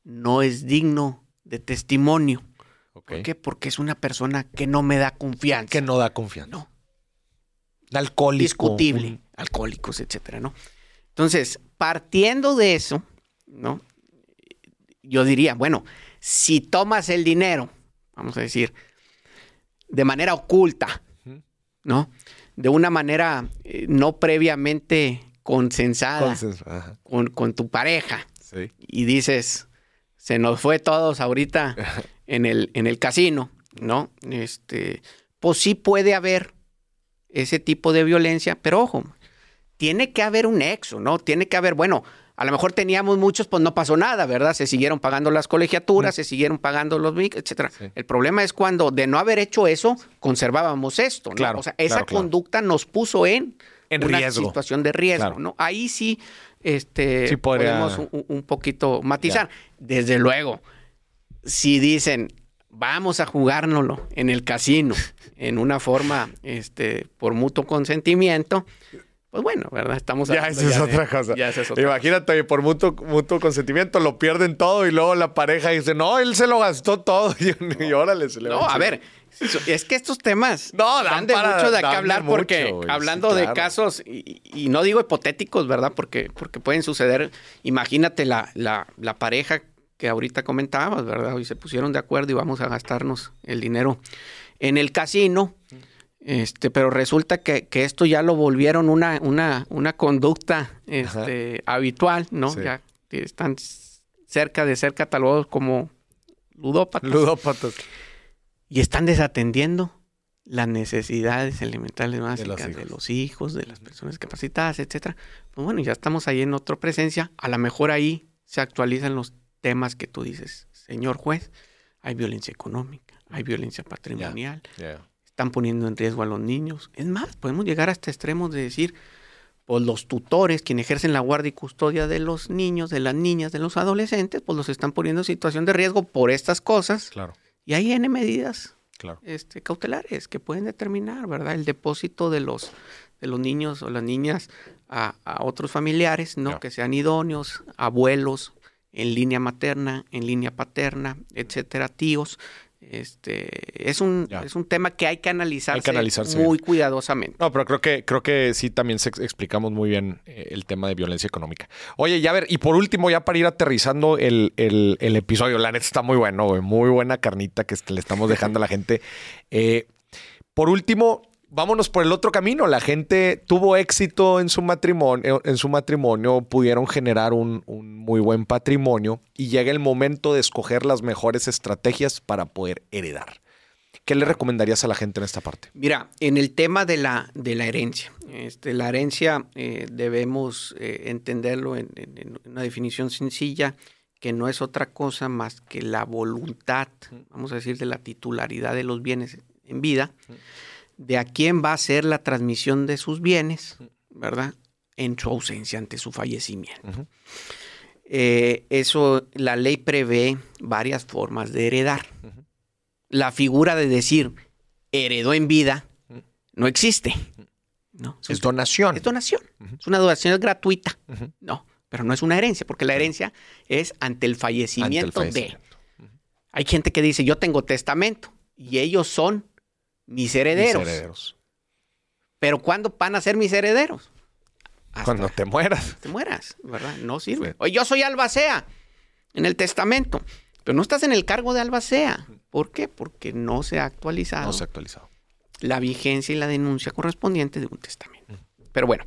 no es digno de testimonio. ¿Por qué? Porque es una persona que no me da confianza. Que no da confianza. No, Alcohólico. discutible, un- alcohólicos, etcétera, ¿no? Entonces, partiendo de eso, ¿no? Yo diría, bueno, si tomas el dinero, vamos a decir, de manera oculta, ¿no? De una manera eh, no previamente consensada con, con, tu pareja. Y dices, se nos fue todos ahorita en el, en el casino, ¿no? Este, pues sí puede haber ese tipo de violencia, pero ojo, tiene que haber un nexo, ¿no? Tiene que haber, bueno, a lo mejor teníamos muchos, pues no pasó nada, ¿verdad? Se siguieron pagando las colegiaturas, se siguieron pagando los MIC, etcétera. El problema es cuando de no haber hecho eso, conservábamos esto, ¿no? Claro, o sea, esa conducta nos puso en, en una situación de riesgo, ¿no? Ahí sí, este, podemos un, poquito matizar. Desde luego, si dicen, vamos a jugárnoslo en el casino, en una forma, este, por mutuo consentimiento, pues bueno, ¿verdad? Estamos Ya, esa es otra cosa. Imagínate, por mutuo, mutuo consentimiento lo pierden todo y luego la pareja dice, no, él se lo gastó todo y, órale, se le No, a ver, es que estos temas no, dan, de mucho de qué hablar porque hablando de casos, y, no digo hipotéticos, ¿verdad? Porque, porque pueden suceder, imagínate la, la, la pareja que ahorita comentabas, ¿verdad? Y se pusieron de acuerdo y vamos a gastarnos el dinero en el casino. Este, pero resulta que, esto ya lo volvieron una, una, una conducta este, habitual, ¿no? Ya están cerca de ser catalogados como ludópatas. Ludópatas. Y están desatendiendo las necesidades elementales básicas de los, hijos, de las personas capacitadas, etcétera. Pues bueno, ya estamos ahí en otra presencia. A lo mejor ahí se actualizan los temas que tú dices, señor juez. Hay violencia económica, hay violencia patrimonial están poniendo en riesgo a los niños. Es más, podemos llegar hasta extremos de decir, pues los tutores, quienes ejercen la guardia y custodia de los niños, de las niñas, de los adolescentes, pues los están poniendo en situación de riesgo por estas cosas. Claro. Y ahí hay medidas claro. este, cautelares que pueden determinar, ¿verdad? El depósito de los, de los niños o las niñas a, otros familiares, ¿no? Que sean idóneos, abuelos, en línea materna, en línea paterna, etcétera, tíos, este, es un, es un tema que hay que analizar muy cuidadosamente. No, pero creo que, creo que sí también explicamos muy bien eh, el tema de violencia económica. Oye, ya ver, y por último, ya para ir aterrizando el, episodio, la neta está muy bueno, muy buena carnita que le estamos dejando a la gente. Eh, por último, vámonos por el otro camino. La gente tuvo éxito en su matrimonio, en su matrimonio, pudieron generar un, muy buen patrimonio y llega el momento de escoger las mejores estrategias para poder heredar. ¿Qué le recomendarías a la gente en esta parte? Mira, en el tema de la, de la herencia, este, la herencia eh, debemos eh, entenderlo en, una definición sencilla, que no es otra cosa más que la voluntad, vamos a decir, de la titularidad de los bienes en vida de a quién va a ser la transmisión de sus bienes, ¿verdad? En su ausencia ante su fallecimiento. Eh, eso, la ley prevé varias formas de heredar. La figura de decir heredó en vida no existe. No, es, donación. Es donación. Es una donación gratuita. No, pero no es una herencia, porque la herencia es ante el fallecimiento, de. Hay gente que dice, yo tengo testamento, y ellos son mis herederos. Pero ¿cuándo van a ser mis herederos? Cuando te mueras. Te mueras, ¿verdad? No sirve. Oye, yo soy albacea en el testamento, pero no estás en el cargo de albacea. ¿Por qué? Porque no se ha actualizado. No se ha actualizado. La vigencia y la denuncia correspondiente de un testamento. Pero bueno,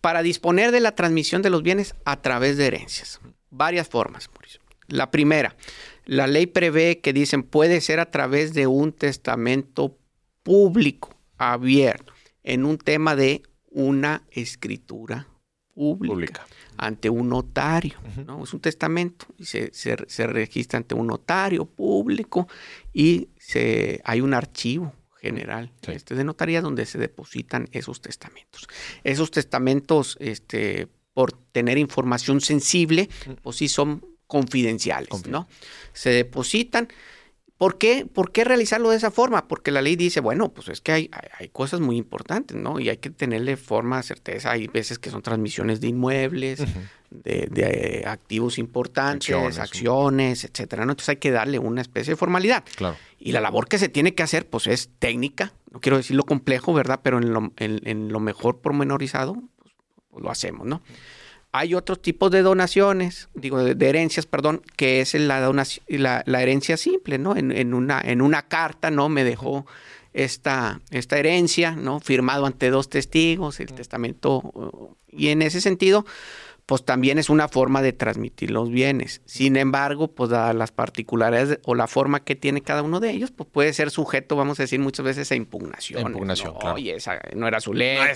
para disponer de la transmisión de los bienes a través de herencias. Varias formas, Mauricio. La primera, la ley prevé que dicen puede ser a través de un testamento público, abierto, en un tema de una escritura pública, ante un notario. ¿no? Es un testamento y se, registra ante un notario público y se, hay un archivo general este, de notaría donde se depositan esos testamentos. Esos testamentos, este, por tener información sensible, pues sí son confidenciales, ¿no? Se depositan ¿Por qué? ¿Por qué realizarlo de esa forma? Porque la ley dice, bueno, pues es que hay, hay, cosas muy importantes, ¿no? Y hay que tenerle forma, certeza. Hay veces que son transmisiones de inmuebles, de, activos importantes, acciones, etcétera, ¿no? Entonces hay que darle una especie de formalidad. Claro. Y la labor que se tiene que hacer, pues es técnica. No quiero decir lo complejo, ¿verdad? Pero en lo, en, lo mejor pormenorizado, pues, pues, lo hacemos, ¿no? Hay otros tipos de donaciones, digo, de, herencias, perdón, que es la, donación, la, herencia simple, ¿no? En, una, en una carta, ¿no? Me dejó esta, esta herencia, ¿no? Firmado ante dos testigos, el testamento. Y en ese sentido, pues también es una forma de transmitir los bienes. Sin embargo, pues dadas las particularidades o la forma que tiene cada uno de ellos, pues puede ser sujeto, vamos a decir muchas veces, a impugnación. Impugnación, claro. Oye, esa no era su letra,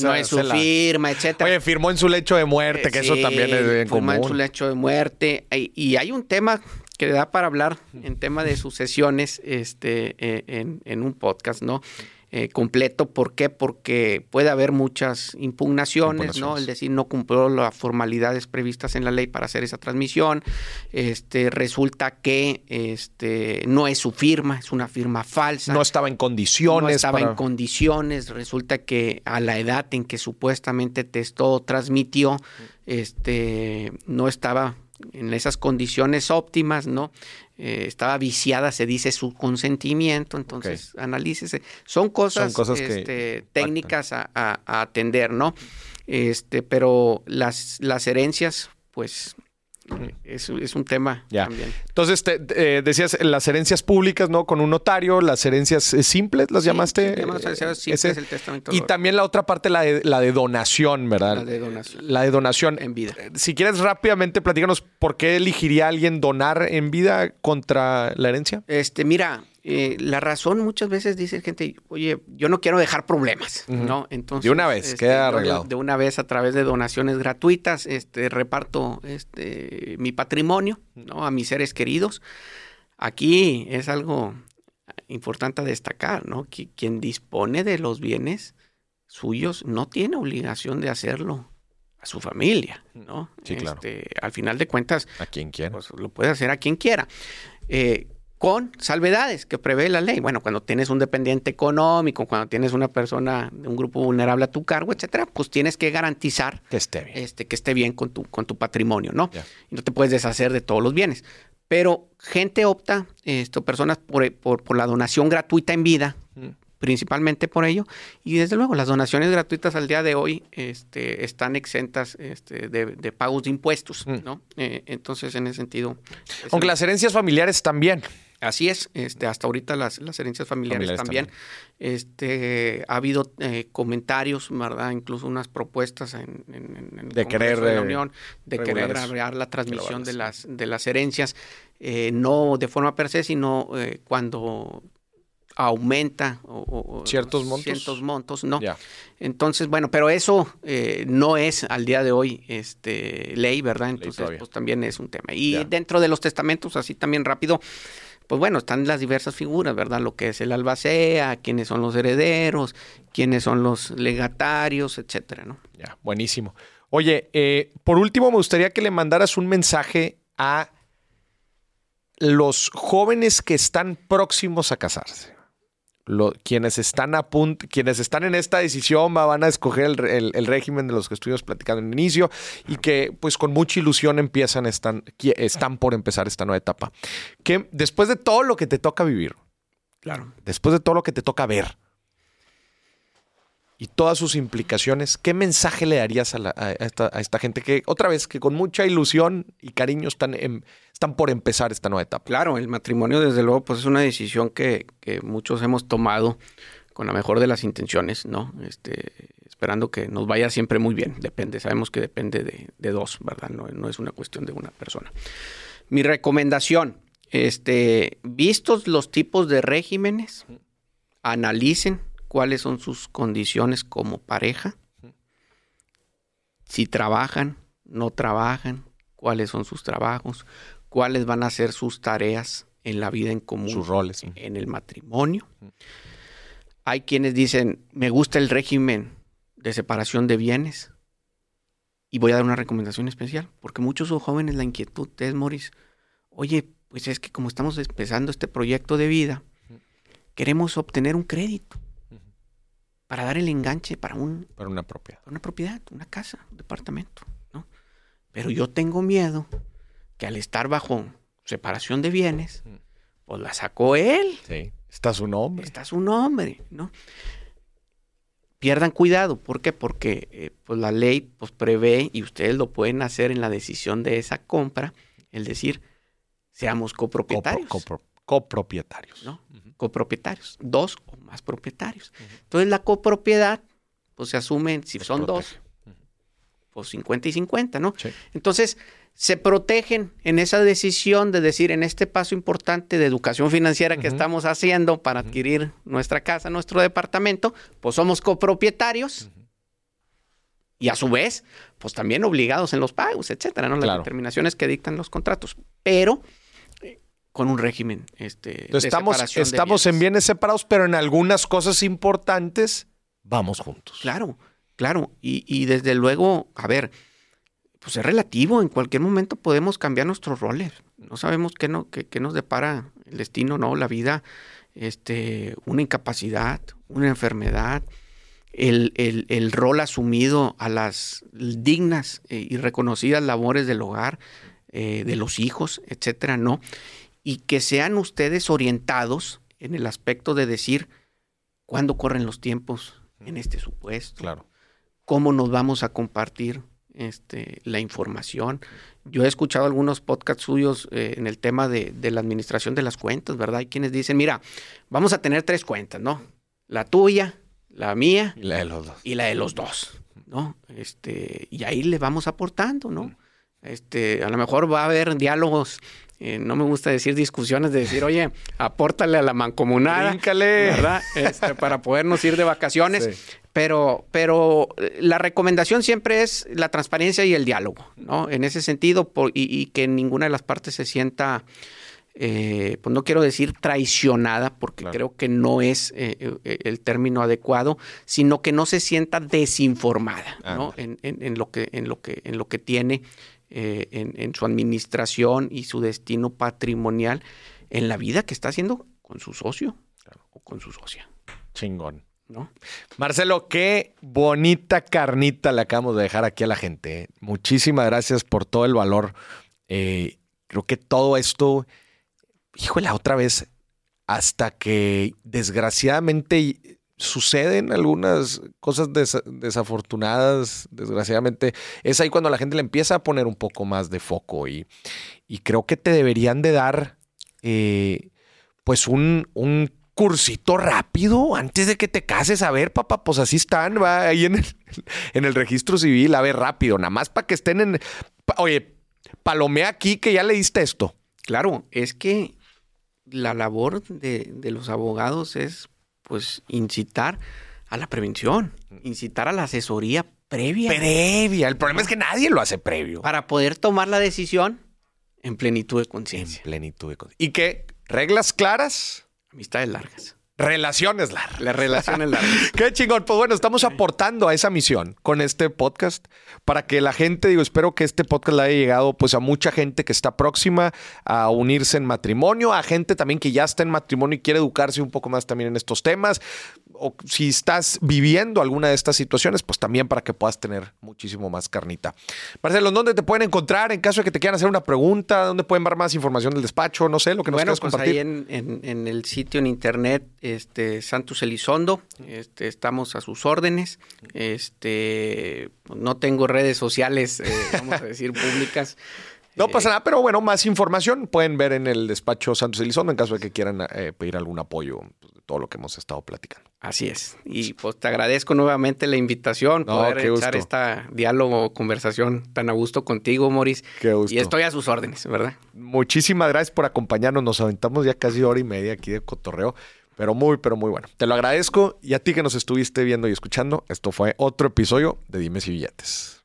no, es, su firma, etcétera. Oye, firmó en su lecho de muerte, que eso también es bien común. en su lecho de muerte. Y, hay un tema que da para hablar en tema de sucesiones este, eh, en, en un podcast, ¿no? Eh, completo. ¿Por qué? Porque puede haber muchas impugnaciones, ¿no? El decir no cumplió las formalidades previstas en la ley para hacer esa transmisión. Este, resulta que este, no es su firma, es una firma falsa. No estaba en condiciones. No estaba en condiciones. Resulta que a la edad en que supuestamente testó, transmitió, este, no estaba en esas condiciones óptimas, ¿no? Eh, estaba viciada, se dice, su consentimiento, entonces analícese. Son cosas, este, técnicas a, atender, ¿no? Este, pero las, las herencias, pues es, es, un tema también. Entonces, te, eh, decías las herencias públicas, ¿no? Con un notario, las herencias eh, simples, ¿las llamaste? Sí, simples, el testamento. Y también la otra parte, la de, la de donación, ¿verdad? La de donación. La de donación. En vida. Eh, si quieres rápidamente, platícanos por qué elegiría alguien donar en vida contra la herencia. Este, mira, eh, la razón muchas veces dice gente, oye, yo no quiero dejar problemas, ¿no? Entonces, de una vez, este, queda arreglado. De, una vez a través de donaciones gratuitas, este, reparto este, mi patrimonio, ¿no? A mis seres queridos. Aquí es algo importante a destacar, ¿no? Que quien dispone de los bienes suyos no tiene obligación de hacerlo a su familia, ¿no? Sí, claro. Este, al final de cuentas, a quien quiera. Pues, lo puede hacer a quien quiera. Eh, con salvedades que prevé la ley. Bueno, cuando tienes un dependiente económico, cuando tienes una persona de un grupo vulnerable a tu cargo, etcétera, pues tienes que garantizar que esté bien, este, que esté bien con tu, con tu patrimonio, ¿no? Y no te puedes deshacer de todos los bienes. Pero gente opta, esto, personas por, por, la donación gratuita en vida, mm. principalmente por ello. Y desde luego, las donaciones gratuitas al día de hoy este, están exentas este, de, pagos de impuestos, mm. ¿no? Eh, entonces, en ese sentido. Aunque las herencias familiares también. Así es, este, hasta ahorita las, las herencias familiares, también. Este, ha habido eh, comentarios, ¿verdad? Incluso unas propuestas en, en, de querer, de la Unión de querer agregar la transmisión de las, de las herencias, eh, no de forma per se, sino eh, cuando aumenta o, ciertos montos. Ciertos montos, ¿no? Entonces, bueno, pero eso no es al día de hoy este, ley, ¿verdad? Entonces, pues también es un tema. Y dentro de los testamentos, así también rápido, pues bueno, están las diversas figuras, ¿verdad? Lo que es el albacea, quiénes son los herederos, quiénes son los legatarios, etcétera, ¿no? Ya, buenísimo. Oye, eh, por último, me gustaría que le mandaras un mensaje a los jóvenes que están próximos a casarse quienes están a punto, quienes están en esta decisión van a escoger el, régimen de los que estuvimos platicando en el inicio y que pues con mucha ilusión empiezan, están, están por empezar esta nueva etapa. Que después de todo lo que te toca vivir, claro. después de todo lo que te toca ver, y todas sus implicaciones, ¿qué mensaje le darías a, esta, gente que, otra vez, que con mucha ilusión y cariño están, están por empezar esta nueva etapa? Claro, el matrimonio, desde luego, pues es una decisión que, muchos hemos tomado con la mejor de las intenciones, ¿no? Este, esperando que nos vaya siempre muy bien. Depende, sabemos que depende de, dos, ¿verdad? No, no, es una cuestión de una persona. Mi recomendación, este, vistos los tipos de regímenes, analicen cuáles son sus condiciones como pareja, si trabajan, no trabajan, cuáles son sus trabajos, cuáles van a ser sus tareas en la vida en común, sus roles en el matrimonio. Hay quienes dicen, me gusta el régimen de separación de bienes. Y voy a dar una recomendación especial, porque muchos jóvenes la inquietud es, Moris, oye, pues es que como estamos empezando este proyecto de vida, queremos obtener un crédito para dar el enganche para un para una propiedad. una propiedad, una casa, un departamento, ¿no? Pero yo tengo miedo que al estar bajo separación de bienes, mm. pues la sacó él. Sí, está su nombre. Está su nombre, ¿no? pierdan cuidado. ¿Por qué? Porque eh, pues la ley pues, prevé y ustedes lo pueden hacer en la decisión de esa compra, el decir, seamos copropietarios. copropietarios. ¿no? Copropietarios, dos o más propietarios. Entonces la copropiedad, pues se asume, si son dos, pues 50 y 50, ¿no? Entonces se protegen en esa decisión de decir, en este paso importante de educación financiera que estamos haciendo para adquirir nuestra casa, nuestro departamento, pues somos copropietarios. Y a su vez, pues también obligados en los pagos, etcétera, ¿no? Las determinaciones que dictan los contratos. Pero con un régimen este, estamos, estamos en bienes separados, pero en algunas cosas importantes vamos juntos. Claro, claro. Y, y desde luego, a ver, pues es relativo. En cualquier momento podemos cambiar nuestros roles. No sabemos qué, no, qué, nos depara el destino, ¿no? La vida, este, una incapacidad, una enfermedad, el, el, rol asumido a las dignas y reconocidas labores del hogar, eh, de los hijos, etcétera, ¿no? Y que sean ustedes orientados en el aspecto de decir cuándo corren los tiempos en este supuesto. Claro. Cómo nos vamos a compartir este, la información. Yo he escuchado algunos podcasts suyos eh, en el tema de, la administración de las cuentas, ¿verdad? Hay quienes dicen, mira, vamos a tener tres cuentas, ¿no? La tuya, la mía y la de los dos. Y la de los dos, ¿no? Este, y ahí le vamos aportando, ¿no? Este, a lo mejor va a haber diálogos eh, no me gusta decir discusiones de decir, oye, apórtale a la mancomunada, ¿verdad? Este, para podernos ir de vacaciones. Pero, pero eh, la recomendación siempre es la transparencia y el diálogo, ¿no? En ese sentido, y, que ninguna de las partes se sienta, eh, pues no quiero decir traicionada, porque creo que no es el término adecuado, sino que no se sienta desinformada, ¿no? En, en, lo que, en, lo que, en lo que tiene eh, en, su administración y su destino patrimonial en la vida que está haciendo con su socio o con su socia. Chingón. ¿No? Marcelo, qué bonita carnita le acabamos de dejar aquí a la gente. ¿eh? Muchísimas gracias por todo el valor. Eh, creo que todo esto, híjole, otra vez, hasta que desgraciadamente suceden algunas cosas desafortunadas, desgraciadamente. Es ahí cuando la gente le empieza a poner un poco más de foco y, y creo que te deberían de dar eh, pues un, un, cursito rápido antes de que te cases. A ver, papá, pues así están, va ahí en el, en el registro civil, a ver rápido, nada más para que estén en... Oye, palomea aquí que ya leíste esto. Claro, es que la labor de, de los abogados es pues incitar a la prevención, incitar a la asesoría previa. Previa. El problema es que nadie lo hace previo. Para poder tomar la decisión en plenitud de conciencia. En plenitud de conciencia. ¿Y qué? ¿Reglas claras? Amistades largas. Relaciones largas. Las relaciones largas. Qué chingón. Pues bueno, estamos aportando a esa misión con este podcast para que la gente, digo, espero que este podcast le haya llegado pues a mucha gente que está próxima a unirse en matrimonio, a gente también que ya está en matrimonio y quiere educarse un poco más también en estos temas o si estás viviendo alguna de estas situaciones, pues también para que puedas tener muchísimo más carnita. Marcelo, ¿dónde te pueden encontrar en caso de que te quieran hacer una pregunta? ¿Dónde pueden ver más información del despacho? No sé, lo que nos bueno, quieras pues compartir. Ahí en, el sitio en internet, este, Santos Elizondo, este, estamos a sus órdenes. Este, no tengo redes sociales, eh, vamos a decir, públicas. No pasa nada, pero bueno, más información pueden ver en el despacho Santos Elizondo en caso de que quieran eh, pedir algún apoyo pues, de todo lo que hemos estado platicando. Así es. Y pues te agradezco nuevamente la invitación, poder echar esta diálogo, conversación tan a gusto contigo, Moris. Qué gusto. Y estoy a sus órdenes, ¿verdad? Muchísimas gracias por acompañarnos. Nos aventamos ya casi hora y media aquí de cotorreo. Pero muy, pero muy bueno. Te lo agradezco y a ti que nos estuviste viendo y escuchando, esto fue otro episodio de Dimes y Billetes.